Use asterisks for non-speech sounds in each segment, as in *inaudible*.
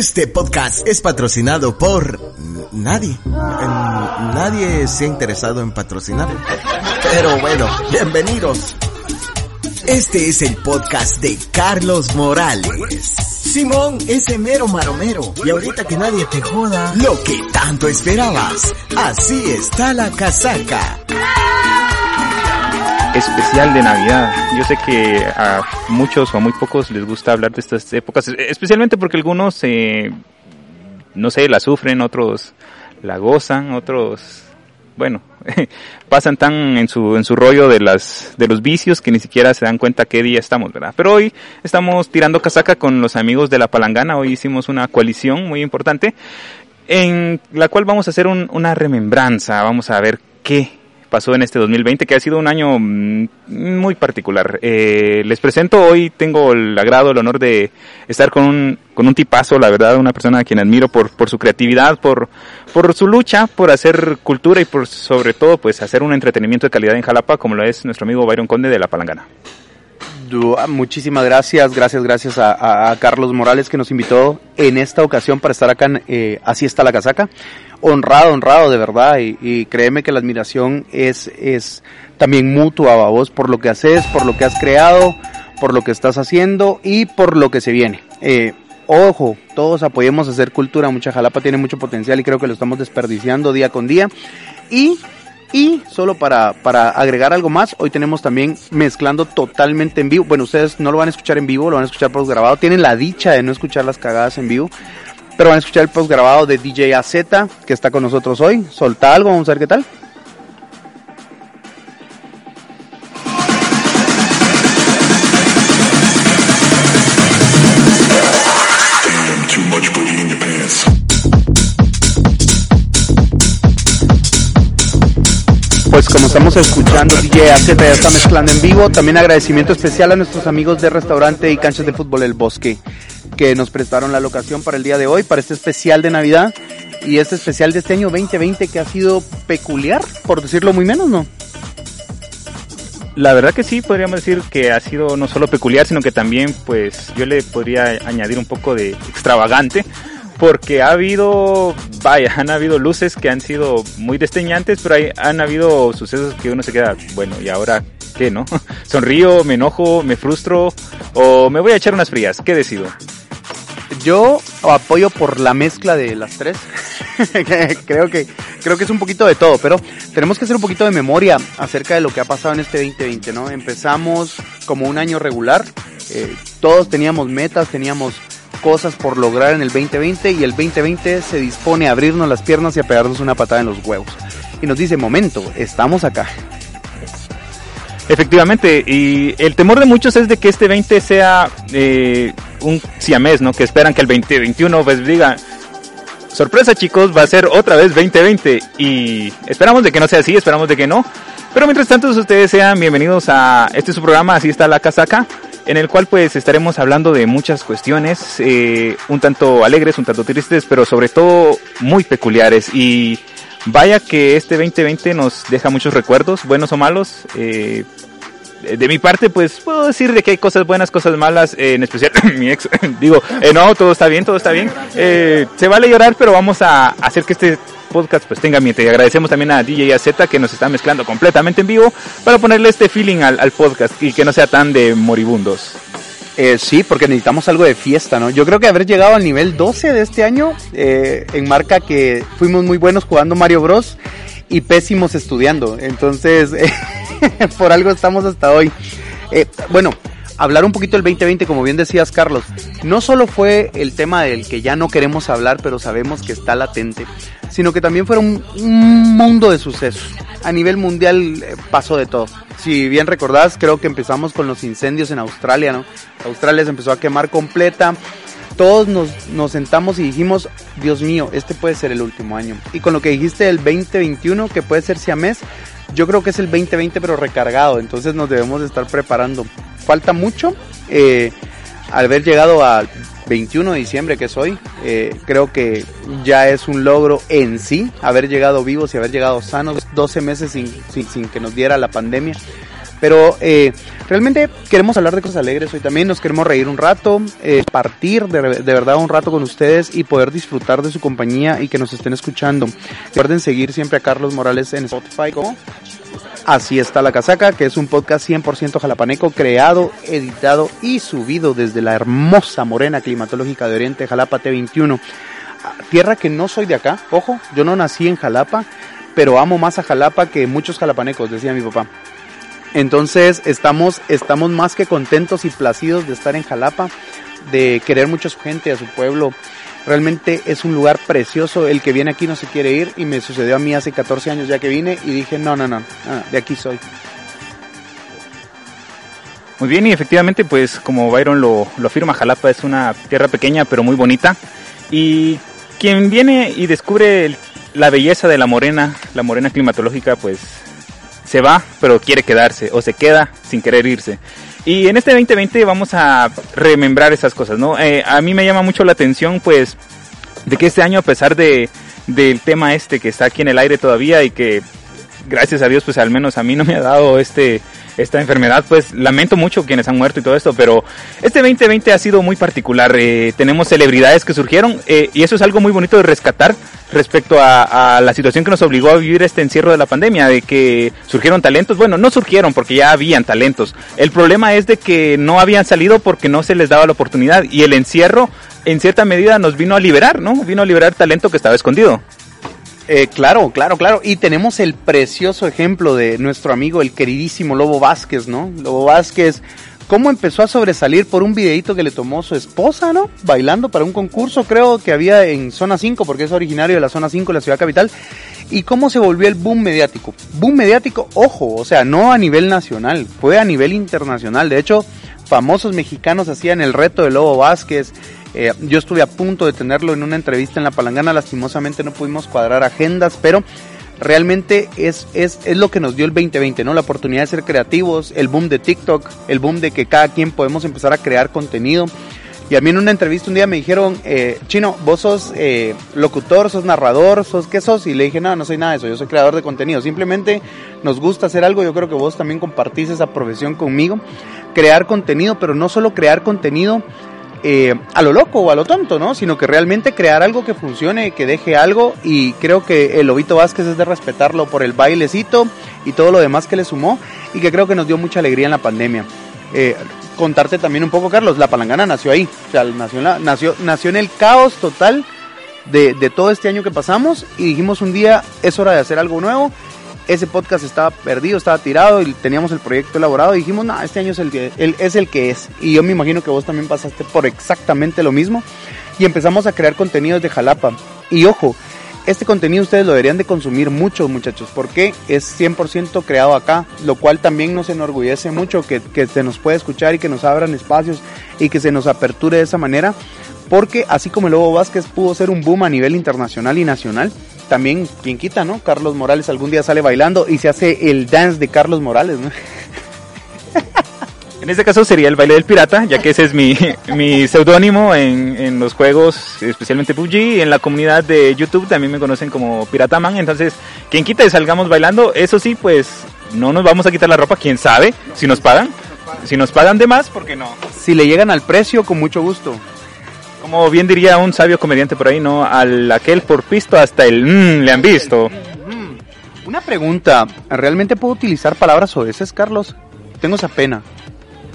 Este podcast es patrocinado por nadie. Nadie se ha interesado en patrocinarlo. Pero bueno, bienvenidos. Este es el podcast de Carlos Morales. Simón, ese mero maromero. Y ahorita que nadie te joda. Lo que tanto esperabas. Así está la casaca especial de Navidad. Yo sé que a muchos o a muy pocos les gusta hablar de estas épocas, especialmente porque algunos, eh, no sé, la sufren, otros la gozan, otros, bueno, *laughs* pasan tan en su, en su rollo de las, de los vicios que ni siquiera se dan cuenta qué día estamos, ¿verdad? Pero hoy estamos tirando casaca con los amigos de la palangana, hoy hicimos una coalición muy importante en la cual vamos a hacer una remembranza, vamos a ver qué pasó en este 2020, que ha sido un año mm, muy particular. Eh, les presento, hoy tengo el agrado, el honor de estar con un, con un tipazo, la verdad, una persona a quien admiro por, por su creatividad, por, por su lucha, por hacer cultura y por sobre todo, pues hacer un entretenimiento de calidad en Jalapa, como lo es nuestro amigo Byron Conde de La Palangana. Muchísimas gracias, gracias, gracias a, Carlos Morales que nos invitó en esta ocasión para estar acá en eh, Así está la casaca honrado, honrado de verdad y, créeme que la admiración es, es también mutua a vos por lo que haces, por lo que has creado, por lo que estás haciendo y por lo que se viene. Eh, ojo, todos apoyemos a hacer cultura, mucha Jalapa tiene mucho potencial y creo que lo estamos desperdiciando día con día. Y, y solo para, para agregar algo más, hoy tenemos también mezclando totalmente en vivo. Bueno, ustedes no lo van a escuchar en vivo, lo van a escuchar por grabado. Tienen la dicha de no escuchar las cagadas en vivo. Pero van a escuchar el post grabado de DJ AZ, que está con nosotros hoy. Solta algo, vamos a ver qué tal. Pues como estamos escuchando, DJ AZ ya está mezclando en vivo. También agradecimiento especial a nuestros amigos de restaurante y canchas de fútbol El Bosque que nos prestaron la locación para el día de hoy, para este especial de Navidad y este especial de este año 2020 que ha sido peculiar, por decirlo muy menos, ¿no? La verdad que sí, podríamos decir que ha sido no solo peculiar, sino que también, pues, yo le podría añadir un poco de extravagante, porque ha habido, vaya, *laughs* han habido luces que han sido muy desteñantes, pero hay, han habido sucesos que uno se queda, bueno, ¿y ahora qué, no? *laughs* ¿Sonrío, me enojo, me frustro o me voy a echar unas frías? ¿Qué decido? Yo apoyo por la mezcla de las tres. *laughs* creo que creo que es un poquito de todo, pero tenemos que hacer un poquito de memoria acerca de lo que ha pasado en este 2020, ¿no? Empezamos como un año regular, eh, todos teníamos metas, teníamos cosas por lograr en el 2020 y el 2020 se dispone a abrirnos las piernas y a pegarnos una patada en los huevos. Y nos dice, momento, estamos acá. Efectivamente, y el temor de muchos es de que este 20 sea eh, un siamés, ¿no? Que esperan que el 2021 pues diga, sorpresa chicos, va a ser otra vez 2020 y esperamos de que no sea así, esperamos de que no. Pero mientras tanto ustedes sean bienvenidos a este su programa, así está la casaca, en el cual pues estaremos hablando de muchas cuestiones, eh, un tanto alegres, un tanto tristes, pero sobre todo muy peculiares y Vaya que este 2020 nos deja muchos recuerdos, buenos o malos. Eh, de mi parte, pues puedo decir de que hay cosas buenas, cosas malas, eh, en especial *coughs* mi ex. *coughs* Digo, eh, no, todo está bien, todo está bien. se vale llorar, pero vamos a hacer que este podcast pues tenga ambiente. Y agradecemos también a DJ AZ que nos está mezclando completamente en vivo para ponerle este feeling al, al podcast y que no sea tan de moribundos. Eh, sí, porque necesitamos algo de fiesta, ¿no? Yo creo que haber llegado al nivel 12 de este año eh, enmarca que fuimos muy buenos jugando Mario Bros y pésimos estudiando. Entonces, *laughs* *laughs* por algo estamos hasta hoy. Eh, bueno, hablar un poquito del 2020, como bien decías, Carlos. No solo fue el tema del que ya no queremos hablar, pero sabemos que está latente, sino que también fueron un mundo de sucesos. A nivel mundial eh, pasó de todo. Si bien recordás, creo que empezamos con los incendios en Australia, ¿no? Australia se empezó a quemar completa. Todos nos, nos sentamos y dijimos, Dios mío, este puede ser el último año. Y con lo que dijiste del 2021, que puede ser siamés, yo creo que es el 2020 pero recargado, entonces nos debemos de estar preparando. Falta mucho, eh, al haber llegado al 21 de diciembre que es hoy, eh, creo que ya es un logro en sí, haber llegado vivos y haber llegado sanos, 12 meses sin, sin, que nos diera la pandemia. Pero eh, realmente queremos hablar de cosas alegres hoy también, nos queremos reír un rato, eh, partir de, de, verdad un rato con ustedes y poder disfrutar de su compañía y que nos estén escuchando. Recuerden seguir siempre a Carlos Morales en Spotify como Así está la casaca, que es un podcast 100% jalapaneco, creado, editado y subido desde la hermosa morena climatológica de Oriente, Jalapa T21. Tierra que no soy de acá, ojo, yo no nací en Jalapa, pero amo más a Jalapa que muchos jalapanecos, decía mi papá. Entonces estamos, estamos más que contentos y placidos de estar en Jalapa, de querer mucho a su gente, a su pueblo. Realmente es un lugar precioso, el que viene aquí no se quiere ir y me sucedió a mí hace 14 años ya que vine y dije, no, no, no, de aquí soy. Muy bien, y efectivamente, pues como Byron lo, lo afirma, Jalapa es una tierra pequeña pero muy bonita. Y quien viene y descubre la belleza de la morena, la morena climatológica, pues se va, pero quiere quedarse, o se queda sin querer irse. Y en este 2020 vamos a remembrar esas cosas, ¿no? Eh, a mí me llama mucho la atención, pues, de que este año, a pesar de, del tema este que está aquí en el aire todavía y que, gracias a Dios, pues al menos a mí no me ha dado este, esta enfermedad, pues lamento mucho quienes han muerto y todo esto, pero este 2020 ha sido muy particular. Eh, tenemos celebridades que surgieron eh, y eso es algo muy bonito de rescatar respecto a, la situación que nos obligó a vivir este encierro de la pandemia, de que surgieron talentos. Bueno, no surgieron porque ya habían talentos. El problema es de que no habían salido porque no se les daba la oportunidad y el encierro en cierta medida nos vino a liberar, ¿no? Vino a liberar talento que estaba escondido. Eh, claro, claro, claro. Y tenemos el precioso ejemplo de nuestro amigo, el queridísimo Lobo Vázquez, ¿no? Lobo Vázquez, cómo empezó a sobresalir por un videito que le tomó su esposa, ¿no? Bailando para un concurso, creo que había en Zona 5, porque es originario de la Zona 5, la ciudad capital. Y cómo se volvió el boom mediático. Boom mediático, ojo, o sea, no a nivel nacional, fue a nivel internacional. De hecho, famosos mexicanos hacían el reto de Lobo Vázquez, eh, yo estuve a punto de tenerlo en una entrevista en La Palangana, lastimosamente no pudimos cuadrar agendas, pero realmente es, es, es lo que nos dio el 2020, ¿no? La oportunidad de ser creativos, el boom de TikTok, el boom de que cada quien podemos empezar a crear contenido. Y a mí en una entrevista un día me dijeron, eh, Chino, vos sos eh, locutor, sos narrador, sos qué sos? Y le dije, no, no soy nada de eso, yo soy creador de contenido. Simplemente nos gusta hacer algo, yo creo que vos también compartís esa profesión conmigo. Crear contenido, pero no solo crear contenido, eh, a lo loco o a lo tonto, ¿no? Sino que realmente crear algo que funcione, que deje algo y creo que el Lobito Vázquez es de respetarlo por el bailecito y todo lo demás que le sumó y que creo que nos dio mucha alegría en la pandemia. Eh, contarte también un poco, Carlos, la palangana nació ahí, o sea, nació, nació, nació en el caos total de, de todo este año que pasamos y dijimos un día es hora de hacer algo nuevo ese podcast estaba perdido, estaba tirado y teníamos el proyecto elaborado y dijimos, no, este año es el, que, es el que es. Y yo me imagino que vos también pasaste por exactamente lo mismo y empezamos a crear contenidos de Jalapa. Y ojo, este contenido ustedes lo deberían de consumir mucho, muchachos, porque es 100% creado acá, lo cual también nos enorgullece mucho que, que se nos pueda escuchar y que nos abran espacios y que se nos aperture de esa manera, porque así como el Lobo Vázquez pudo ser un boom a nivel internacional y nacional, también, quien quita, ¿no? Carlos Morales algún día sale bailando y se hace el dance de Carlos Morales, ¿no? En este caso sería el baile del pirata, ya que ese es mi, mi seudónimo en, en, los juegos, especialmente PUBG. En la comunidad de YouTube también me conocen como Pirataman. Entonces, quien quita y salgamos bailando, eso sí, pues no nos vamos a quitar la ropa, quién sabe, si nos pagan. Si nos pagan de más, ¿por qué no? Si le llegan al precio, con mucho gusto. Como bien diría un sabio comediante por ahí, ¿no? Al aquel por pisto hasta el mmm, le han visto. Una pregunta, ¿realmente puedo utilizar palabras oeces, Carlos? Tengo esa pena.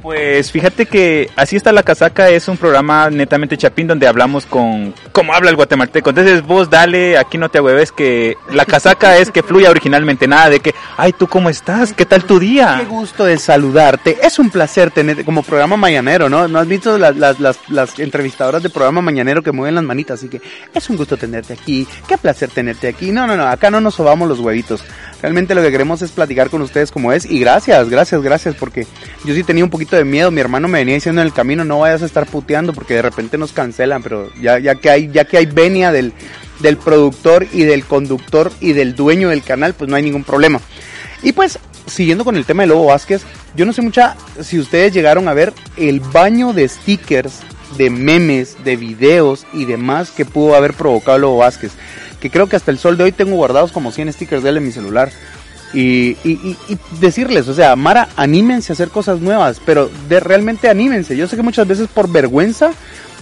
Pues fíjate que Así está la casaca es un programa netamente chapín donde hablamos con cómo habla el guatemalteco. Entonces vos dale, aquí no te hueves que la casaca es que fluya originalmente, nada de que, ay, ¿tú cómo estás? ¿Qué tal tu día? Qué gusto de saludarte. Es un placer tenerte como programa mañanero, ¿no? ¿No has visto las, las, las, las entrevistadoras de programa mañanero que mueven las manitas? Así que es un gusto tenerte aquí. Qué placer tenerte aquí. No, no, no, acá no nos sobamos los huevitos. Realmente lo que queremos es platicar con ustedes como es. Y gracias, gracias, gracias, porque yo sí tenía un poquito de miedo. Mi hermano me venía diciendo en el camino, no vayas a estar puteando porque de repente nos cancelan. Pero ya, ya que hay, ya que hay venia del, del productor y del conductor y del dueño del canal, pues no hay ningún problema. Y pues, siguiendo con el tema de Lobo Vázquez, yo no sé mucha si ustedes llegaron a ver el baño de stickers, de memes, de videos y demás que pudo haber provocado Lobo Vázquez que creo que hasta el sol de hoy tengo guardados como 100 stickers de él en mi celular. Y, y, decirles, o sea, Mara, anímense a hacer cosas nuevas, pero de realmente anímense. Yo sé que muchas veces por vergüenza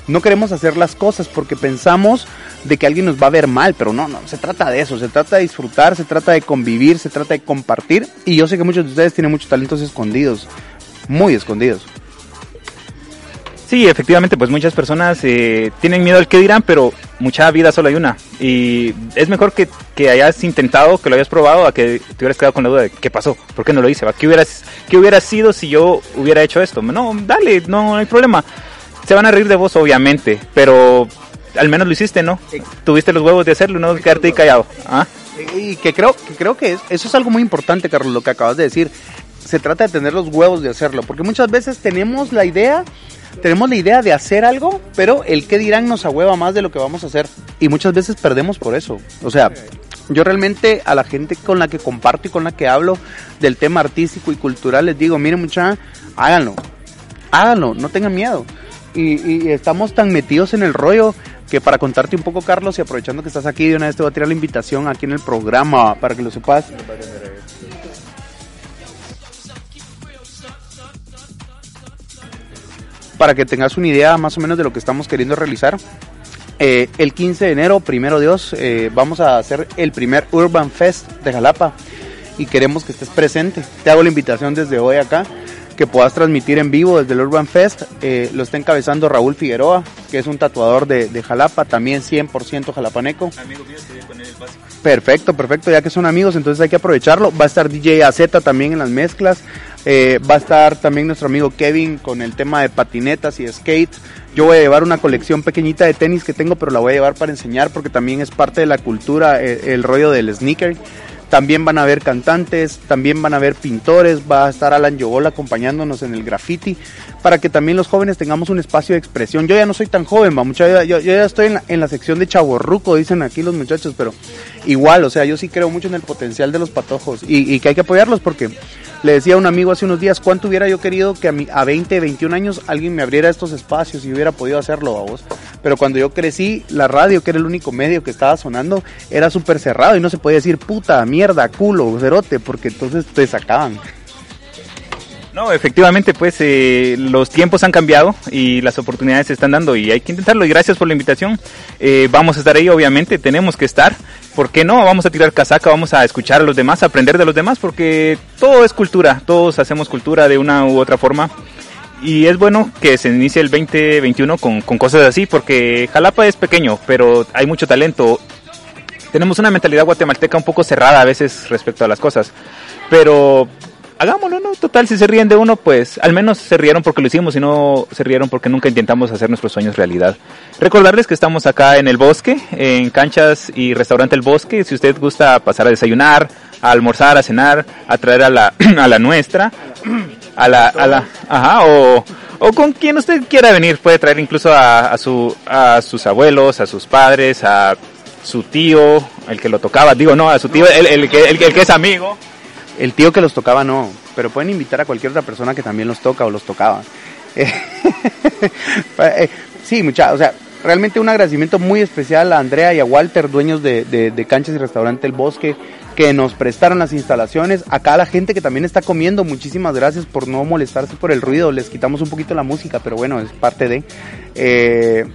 no queremos hacer las cosas porque pensamos de que alguien nos va a ver mal, pero no, no, se trata de eso, se trata de disfrutar, se trata de convivir, se trata de compartir y yo sé que muchos de ustedes tienen muchos talentos escondidos, muy escondidos. Sí, efectivamente, pues muchas personas eh, tienen miedo al que dirán, pero mucha vida solo hay una. Y es mejor que, que, hayas intentado, que lo hayas probado, a que te hubieras quedado con la duda de qué pasó, por qué no lo hice, ¿Qué, hubieras, qué hubiera sido si yo hubiera hecho esto. No, dale, no hay problema. Se van a reír de vos, obviamente, pero al menos lo hiciste, ¿no? Tuviste los huevos de hacerlo, no quedarte ahí callado. ¿Ah? Y que creo que, creo que eso es algo muy importante, Carlos, lo que acabas de decir. Se trata de tener los huevos de hacerlo, porque muchas veces tenemos la idea tenemos la idea de hacer algo, pero el que dirán nos ahueva más de lo que vamos a hacer. Y muchas veces perdemos por eso. O sea, yo realmente a la gente con la que comparto y con la que hablo del tema artístico y cultural les digo, miren mucha, háganlo, háganlo, no tengan miedo. Y, y, estamos tan metidos en el rollo que para contarte un poco, Carlos, y aprovechando que estás aquí, de una vez te voy a tirar la invitación aquí en el programa para que lo sepas. Para que tengas una idea más o menos de lo que estamos queriendo realizar. Eh, el 15 de enero, primero Dios, eh, vamos a hacer el primer Urban Fest de Jalapa y queremos que estés presente. Te hago la invitación desde hoy acá, que puedas transmitir en vivo desde el Urban Fest. Eh, lo está encabezando Raúl Figueroa, que es un tatuador de, de Jalapa, también 100% jalapaneco. Amigo mío, con él básico. Perfecto, perfecto, ya que son amigos, entonces hay que aprovecharlo. Va a estar DJ AZ también en las mezclas. Eh, va a estar también nuestro amigo Kevin con el tema de patinetas y skate. Yo voy a llevar una colección pequeñita de tenis que tengo, pero la voy a llevar para enseñar porque también es parte de la cultura, eh, el, rollo del sneaker. También van a haber cantantes, también van a haber pintores, va a estar Alan Yobola acompañándonos en el graffiti, para que también los jóvenes tengamos un espacio de expresión. Yo ya no soy tan joven, va, mucha, yo, ya estoy en la, en la sección de chaborruco, dicen aquí los muchachos, pero igual, o sea, yo sí creo mucho en el potencial de los patojos y, y que hay que apoyarlos porque le decía a un amigo hace unos días, ¿cuánto hubiera yo querido que a, mi, a 20, 21 años alguien me abriera estos espacios y hubiera podido hacerlo a vos? Pero cuando yo crecí, la radio, que era el único medio que estaba sonando, era súper cerrado y no se podía decir puta, mierda, culo, cerote, porque entonces te sacaban. No, efectivamente, pues eh, los tiempos han cambiado y las oportunidades se están dando y hay que intentarlo. Y gracias por la invitación. Eh, vamos a estar ahí, obviamente, tenemos que estar. ¿Por qué no? Vamos a tirar casaca, vamos a escuchar a los demás, aprender de los demás, porque todo es cultura, todos hacemos cultura de una u otra forma. Y es bueno que se inicie el 2021 con, con cosas así, porque Jalapa es pequeño, pero hay mucho talento. Tenemos una mentalidad guatemalteca un poco cerrada a veces respecto a las cosas, pero hagámoslo, ¿no? Total, si se ríen de uno, pues al menos se rieron porque lo hicimos y no se rieron porque nunca intentamos hacer nuestros sueños realidad. Recordarles que estamos acá en el bosque, en canchas y restaurante El Bosque. Si usted gusta pasar a desayunar, a almorzar, a cenar, a traer a la, *clears throat* a la nuestra, a la, a la, ajá, o, o con quien usted quiera venir, puede traer incluso a, a, su, a sus abuelos, a sus padres, a su tío, el que lo tocaba, digo no, a su tío, el, el, que, el que es amigo. El tío que los tocaba no, pero pueden invitar a cualquier otra persona que también los toca o los tocaba. *laughs* Eh, sí, mucha, o sea, realmente un agradecimiento muy especial a Andrea y a Walter, dueños de, de, Canchas y Restaurante El Bosque, que nos prestaron las instalaciones. Acá la gente que también está comiendo, muchísimas gracias por no molestarse por el ruido. Les quitamos un poquito la música, pero bueno, es parte de... Eh,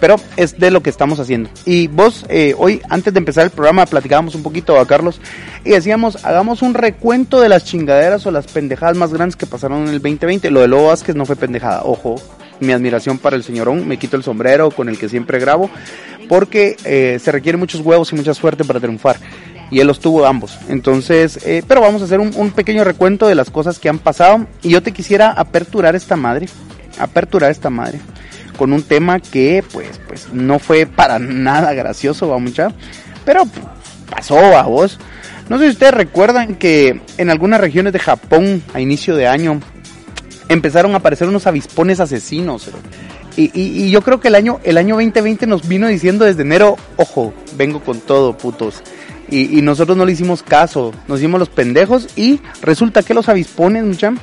pero es de lo que estamos haciendo. Y vos, eh, hoy, antes de empezar el programa, platicábamos un poquito a Carlos y decíamos, hagamos un recuento de las chingaderas o las pendejadas más grandes que pasaron en el 2020. Lo de Lobo Vázquez no fue pendejada, ojo, mi admiración para el señorón, me quito el sombrero con el que siempre grabo, porque eh, se requiere muchos huevos y mucha suerte para triunfar. Y él los tuvo ambos. Entonces, eh, pero vamos a hacer un, pequeño recuento de las cosas que han pasado. Y yo te quisiera aperturar esta madre. Aperturar esta madre con un tema que pues, pues no fue para nada gracioso, va mucha, pero pasó a vos. No sé si ustedes recuerdan que en algunas regiones de Japón a inicio de año empezaron a aparecer unos avispones asesinos. Y, y, yo creo que el año, el año 2020 nos vino diciendo desde enero, ojo, vengo con todo, putos. Y, nosotros no le hicimos caso, nos hicimos los pendejos y resulta que los avispones, mucha,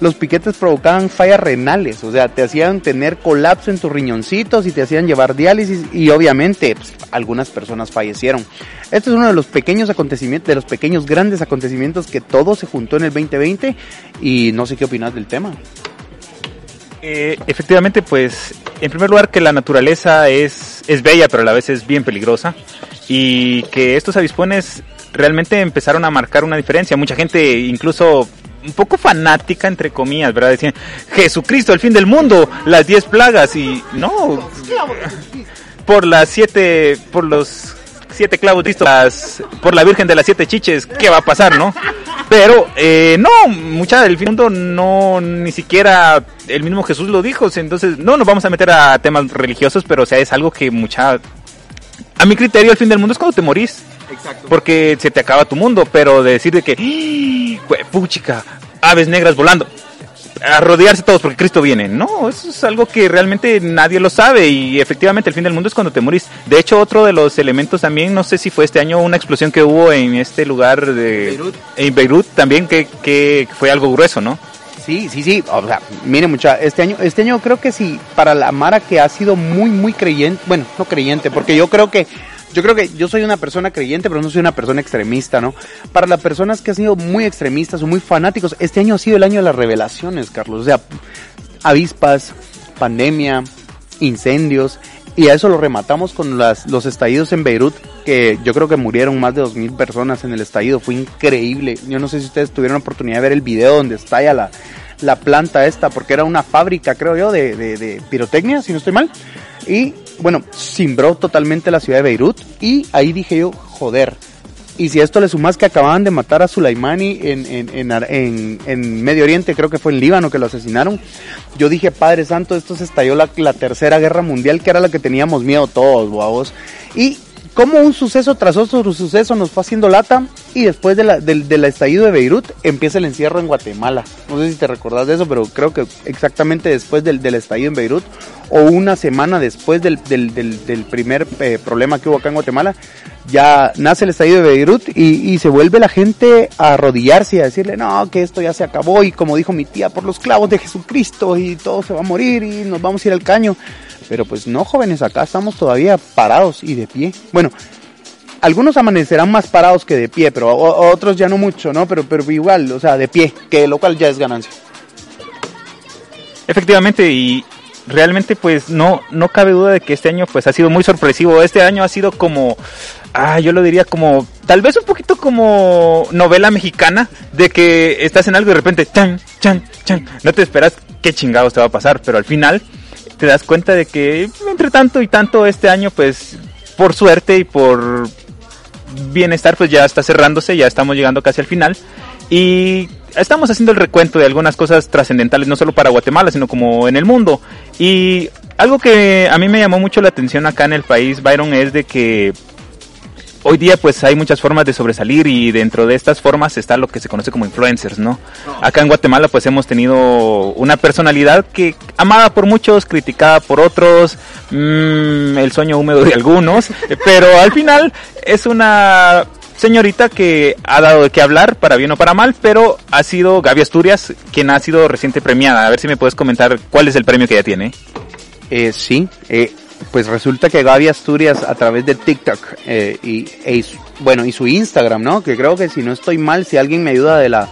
los piquetes provocaban fallas renales, o sea, te hacían tener colapso en tus riñoncitos y te hacían llevar diálisis y obviamente pues, algunas personas fallecieron. Este es uno de los pequeños acontecimientos, de los pequeños grandes acontecimientos que todo se juntó en el 2020 y no sé qué opinas del tema. Eh, efectivamente, pues, en primer lugar que la naturaleza es, es bella, pero a la vez es bien peligrosa. Y que estos avispones realmente empezaron a marcar una diferencia. Mucha gente, incluso un poco fanática, entre comillas, ¿verdad? Decían, Jesucristo, el fin del mundo, las diez plagas. Y no, por las siete, por los siete clavos listos, por la Virgen de las siete chiches, ¿qué va a pasar, no? Pero, eh, no, mucha del mundo no, ni siquiera el mismo Jesús lo dijo, entonces no nos vamos a meter a temas religiosos, pero o sea, es algo que mucha... A mi criterio, el fin del mundo es cuando te morís. Exacto. Porque se te acaba tu mundo, pero de decir de que, ¡Ah! puchica, aves negras volando a rodearse todos porque Cristo viene. No, eso es algo que realmente nadie lo sabe y efectivamente el fin del mundo es cuando te morís. De hecho, otro de los elementos también, no sé si fue este año una explosión que hubo en este lugar de Beirut. en Beirut también que, que fue algo grueso, ¿no? Sí, sí, sí. O sea, mire mucha, este año, este año creo que sí, para la Mara que ha sido muy, muy creyente, bueno, no creyente, porque yo creo que yo creo que yo soy una persona creyente, pero no soy una persona extremista, ¿no? Para las personas que han sido muy extremistas o muy fanáticos, este año ha sido el año de las revelaciones, Carlos. O sea, avispas, pandemia, incendios, y a eso lo rematamos con las, los estallidos en Beirut, que yo creo que murieron más de 2.000 personas en el estallido. Fue increíble. Yo no sé si ustedes tuvieron la oportunidad de ver el video donde estalla la, la planta esta, porque era una fábrica, creo yo, de, de, pirotecnia, si no estoy mal. Y bueno, cimbró totalmente la ciudad de Beirut y ahí dije yo, joder. Y si a esto le sumas que acababan de matar a Sulaimani en, en, en, en, Medio Oriente, creo que fue en Líbano que lo asesinaron, yo dije, Padre Santo, esto se estalló la, la tercera guerra mundial, que era la que teníamos miedo todos, guavos. Y como un suceso tras otro suceso nos fue haciendo lata y después de del, del, estallido de Beirut empieza el encierro en Guatemala. No sé si te recordás de eso, pero creo que exactamente después del, del estallido en Beirut o una semana después del, del, del primer eh, problema que hubo acá en Guatemala, ya nace el estallido de Beirut y, y, se vuelve la gente a arrodillarse y a decirle, no, que esto ya se acabó y como dijo mi tía, por los clavos de Jesucristo y todo se va a morir y nos vamos a ir al caño. Pero pues no, jóvenes, acá estamos todavía parados y de pie. Bueno, algunos amanecerán más parados que de pie, pero otros ya no mucho, ¿no? Pero, pero igual, o sea, de pie, que lo cual ya es ganancia. Efectivamente, y realmente pues no, no cabe duda de que este año pues ha sido muy sorpresivo. Este año ha sido como, ah, yo lo diría como, tal vez un poquito como novela mexicana, de que estás en algo y de repente, chan, chan, chan, no te esperas qué chingados te va a pasar, pero al final te das cuenta de que entre tanto y tanto este año, pues por suerte y por bienestar, pues ya está cerrándose, ya estamos llegando casi al final. Y estamos haciendo el recuento de algunas cosas trascendentales, no solo para Guatemala, sino como en el mundo. Y algo que a mí me llamó mucho la atención acá en el país, Byron, es de que hoy día pues hay muchas formas de sobresalir y dentro de estas formas está lo que se conoce como influencers, ¿no? Acá en Guatemala pues hemos tenido una personalidad que amada por muchos, criticada por otros, mmm, el sueño húmedo de algunos, *laughs* pero al final es una señorita que ha dado de qué hablar, para bien o para mal, pero ha sido Gaby Asturias quien ha sido reciente premiada. A ver si me puedes comentar cuál es el premio que ella tiene. Eh, sí, eh, pues resulta que Gaby Asturias a través de TikTok eh, y, e, bueno y su Instagram, ¿no? Que creo que si no estoy mal, si alguien me ayuda de la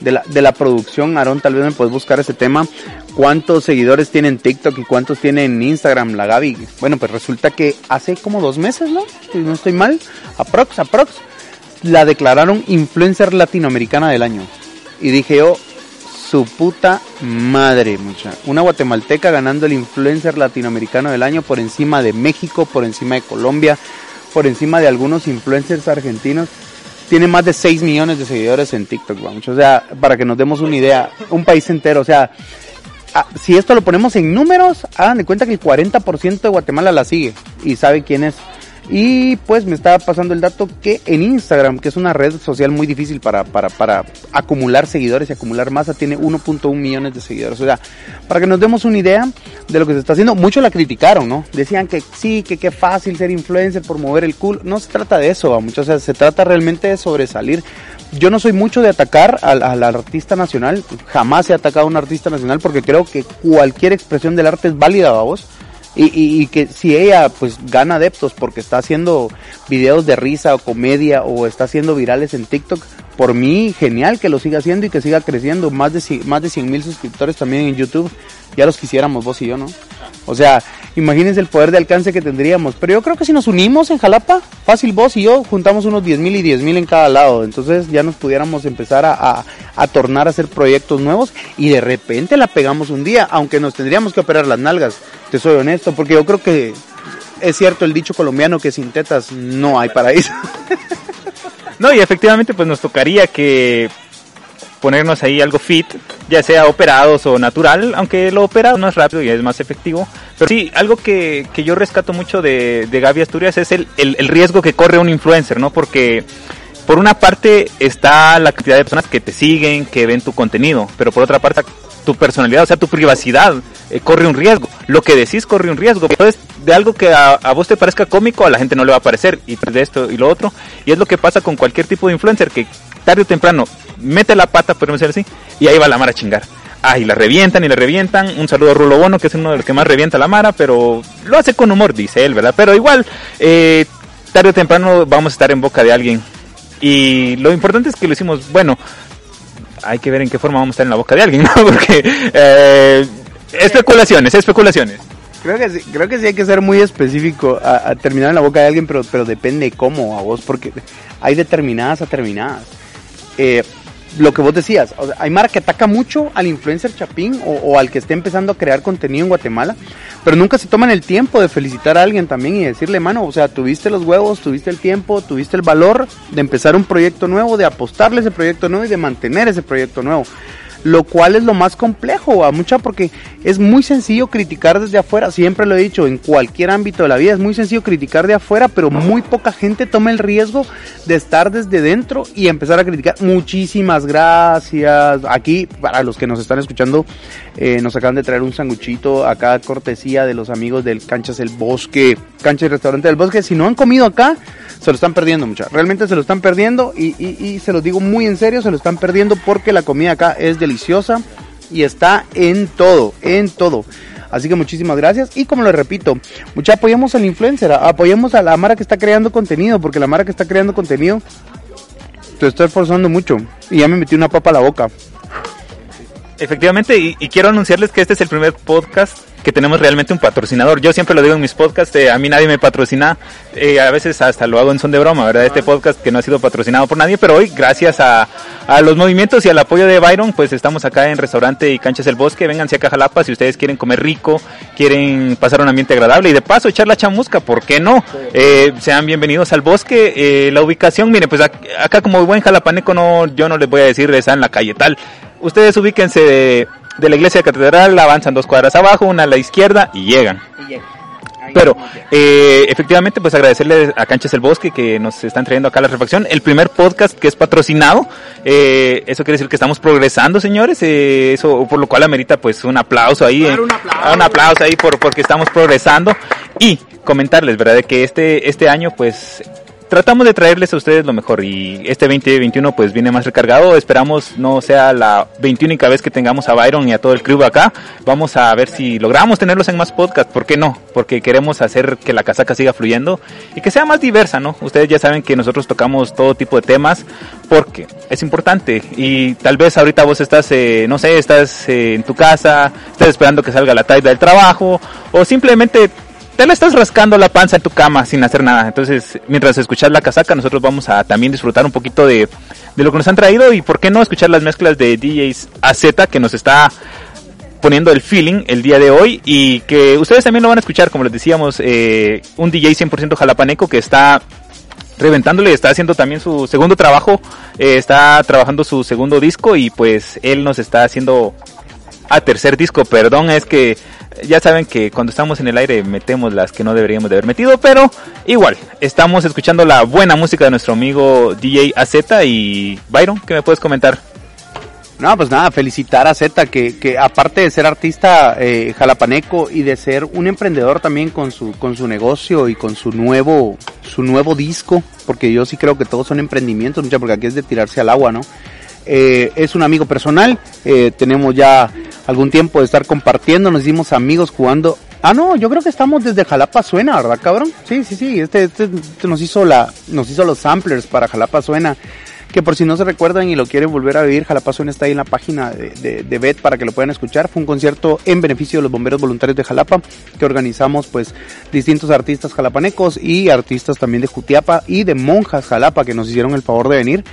de la, de la producción, Aaron, tal vez me puedes buscar ese tema. ¿Cuántos seguidores tiene en TikTok y cuántos tiene en Instagram la Gaby? Bueno, pues resulta que hace como dos meses, ¿no? Si no estoy mal, aprox, aprox, la declararon influencer latinoamericana del año. Y dije yo, su puta madre, mucha. Una guatemalteca ganando el influencer latinoamericano del año por encima de México, por encima de Colombia, por encima de algunos influencers argentinos. Tiene más de 6 millones de seguidores en TikTok, vamos. O sea, para que nos demos una idea, un país entero, o sea, ah, si esto lo ponemos en números, hagan de cuenta que el 40% de Guatemala la sigue y sabe quién es. Y pues me estaba pasando el dato que en Instagram, que es una red social muy difícil para, para, para acumular seguidores y acumular masa, tiene 1.1 millones de seguidores. O sea, para que nos demos una idea de lo que se está haciendo, muchos la criticaron, ¿no? Decían que sí, que qué fácil ser influencer por mover el culo. No se trata de eso, muchos, o sea, se trata realmente de sobresalir. Yo no soy mucho de atacar al, artista nacional, jamás he atacado a un artista nacional porque creo que cualquier expresión del arte es válida, vos y, y, que si ella pues gana adeptos porque está haciendo videos de risa o comedia o está haciendo virales en TikTok, por mí genial que lo siga haciendo y que siga creciendo. Más de, más de 100 mil suscriptores también en YouTube. Ya los quisiéramos vos y yo, ¿no? O sea, imagínense el poder de alcance que tendríamos. Pero yo creo que si nos unimos en Jalapa, fácil vos y yo, juntamos unos 10 mil y 10 mil en cada lado. Entonces ya nos pudiéramos empezar a, a, a, tornar a hacer proyectos nuevos y de repente la pegamos un día, aunque nos tendríamos que operar las nalgas. Te soy honesto, porque yo creo que es cierto el dicho colombiano que sin tetas no hay paraíso. *laughs* No, y efectivamente pues nos tocaría que ponernos ahí algo fit, ya sea operados o natural, aunque lo operado no es rápido y es más efectivo. Pero sí, algo que, que yo rescato mucho de, de Gaby Asturias es el, el, el, riesgo que corre un influencer, ¿no? Porque por una parte está la cantidad de personas que te siguen, que ven tu contenido, pero por otra parte tu personalidad, o sea, tu privacidad eh, corre un riesgo. Lo que decís corre un riesgo. Entonces, de algo que a, a, vos te parezca cómico, a la gente no le va a parecer, y de esto y lo otro. Y es lo que pasa con cualquier tipo de influencer, que tarde o temprano mete la pata, podemos decir así, y ahí va la mara a chingar. Ah, la revientan y la revientan. Un saludo a Rulo Bono, que es uno de los que más revienta la Mara, pero lo hace con humor, dice él, ¿verdad? Pero igual, eh, tarde o temprano vamos a estar en boca de alguien. Y lo importante es que lo hicimos, bueno, hay que ver en qué forma vamos a estar en la boca de alguien, *laughs* ¿no? Porque eh, especulaciones, especulaciones. Creo que sí, creo que sí hay que ser muy específico a, terminar en la boca de alguien, pero, pero depende cómo a vos, porque hay determinadas a terminadas. Eh, lo que vos decías, o hay Mara que ataca mucho al influencer chapín o, o, al que esté empezando a crear contenido en Guatemala, pero nunca se toman el tiempo de felicitar a alguien también y decirle, mano, o sea, tuviste los huevos, tuviste el tiempo, tuviste el valor de empezar un proyecto nuevo, de apostarle ese proyecto nuevo y de mantener ese proyecto nuevo lo cual es lo más complejo a mucha porque es muy sencillo criticar desde afuera, siempre lo he dicho, en cualquier ámbito de la vida es muy sencillo criticar de afuera, pero muy poca gente toma el riesgo de estar desde dentro y empezar a criticar. Muchísimas gracias. Aquí, para los que nos están escuchando, eh, nos acaban de traer un sanguchito acá, cortesía de los amigos del Canchas del Bosque, Cancha y Restaurante del Bosque. Si no han comido acá, se lo están perdiendo mucha. Realmente se lo están perdiendo y, se los digo muy en serio, se lo están perdiendo porque la comida acá es deliciosa y está en todo, en todo. Así que muchísimas gracias. Y como lo repito, mucha apoyemos al influencer, apoyemos a la Mara que está creando contenido, porque la Mara que está creando contenido te está esforzando mucho. Y ya me metí una papa a la boca. Efectivamente, y, y, quiero anunciarles que este es el primer podcast que tenemos realmente un patrocinador. Yo siempre lo digo en mis podcasts, eh, a mí nadie me patrocina, eh, a veces hasta lo hago en son de broma, ¿verdad? Este podcast que no ha sido patrocinado por nadie, pero hoy, gracias a, a los movimientos y al apoyo de Byron, pues estamos acá en Restaurante y Canchas del Bosque. Vénganse a Cajalapa si ustedes quieren comer rico, quieren pasar un ambiente agradable y de paso echar la chamusca, ¿por qué no? Eh, sean bienvenidos al bosque. Eh, la ubicación, miren, pues acá como buen jalapaneco, no, yo no les voy a decir, está en la calle tal. Ustedes ubíquense de de la iglesia catedral, avanzan dos cuadras abajo, una a la izquierda y llegan. Y llegan. Pero eh, efectivamente, pues agradecerle a Canchas el Bosque que nos están trayendo acá la reflexión. El primer podcast que es patrocinado. Eh, eso quiere decir que estamos progresando, señores. Eh, eso por lo cual amerita pues un aplauso ahí. Claro, un, aplauso. un aplauso ahí por porque estamos progresando. Y comentarles, ¿verdad? De que este, este año pues tratamos de traerles a ustedes lo mejor y este 2021 pues viene más recargado. Esperamos no sea la 21 vez que tengamos a Byron y a todo el club acá. Vamos a ver si logramos tenerlos en más podcast. ¿Por qué no? Porque queremos hacer que la casaca siga fluyendo y que sea más diversa, ¿no? Ustedes ya saben que nosotros tocamos todo tipo de temas porque es importante y tal vez ahorita vos estás, eh, no sé, estás eh, en tu casa, estás esperando que salga la taida del trabajo o simplemente te la estás rascando la panza en tu cama sin hacer nada. Entonces, mientras escuchas la casaca, nosotros vamos a también disfrutar un poquito de, de lo que nos han traído y por qué no escuchar las mezclas de DJs AZ que nos está poniendo el feeling el día de hoy y que ustedes también lo van a escuchar, como les decíamos, eh, un DJ 100% jalapaneco que está reventándole, está haciendo también su segundo trabajo, eh, está trabajando su segundo disco y pues él nos está haciendo a tercer disco, perdón, es que ya saben que cuando estamos en el aire metemos las que no deberíamos de haber metido, pero Igual, estamos escuchando la buena música de nuestro amigo DJ AZ y Byron, ¿qué me puedes comentar? No, pues nada, felicitar a Z que, que aparte de ser artista eh, jalapaneco y de ser un emprendedor también con su con su negocio y con su nuevo su nuevo disco, porque yo sí creo que todos son emprendimientos, porque aquí es de tirarse al agua, ¿no? Eh, es un amigo personal, eh, tenemos ya algún tiempo de estar compartiendo, nos hicimos amigos jugando. Ah, no, yo creo que estamos desde Jalapa Suena, ¿verdad, cabrón? Sí, sí, sí, este, este, este nos hizo la, nos hizo los samplers para Jalapa Suena que por si no se recuerdan y lo quieren volver a vivir, Jalapa Suena está ahí en la página de, de, de BET para que lo puedan escuchar. Fue un concierto en beneficio de los bomberos voluntarios de Jalapa que organizamos pues distintos artistas jalapanecos y artistas también de Jutiapa y de Monjas Jalapa que nos hicieron el favor de venir.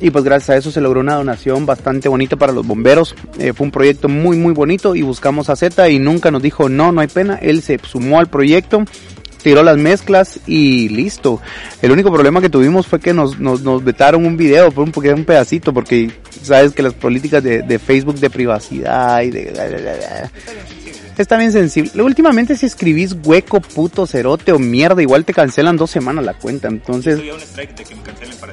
Y pues gracias a eso se logró una donación bastante bonita para los bomberos. Eh, fue un proyecto muy muy bonito y buscamos a Z y nunca nos dijo no, no hay pena. Él se sumó al proyecto tiró las mezclas y listo. El único problema que tuvimos fue que nos, nos, nos vetaron un video por un, un pedacito, porque sabes que las políticas de, de Facebook de privacidad y de... Está bien sensible. Últimamente si escribís hueco, puto, cerote o mierda, igual te cancelan dos semanas la cuenta. Entonces...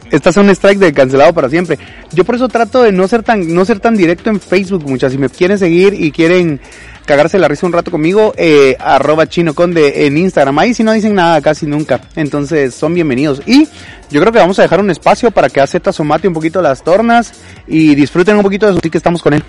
Estás a un strike de cancelado para siempre. Yo por eso trato de no ser tan, no ser tan directo en Facebook, muchas. Si me quieren seguir y quieren cagarse la risa un rato conmigo, eh, arroba chino conde en Instagram. Ahí si no dicen nada casi nunca. Entonces son bienvenidos. Y yo creo que vamos a dejar un espacio para que AZ somate un poquito las tornas y disfruten un poquito de su que estamos con él.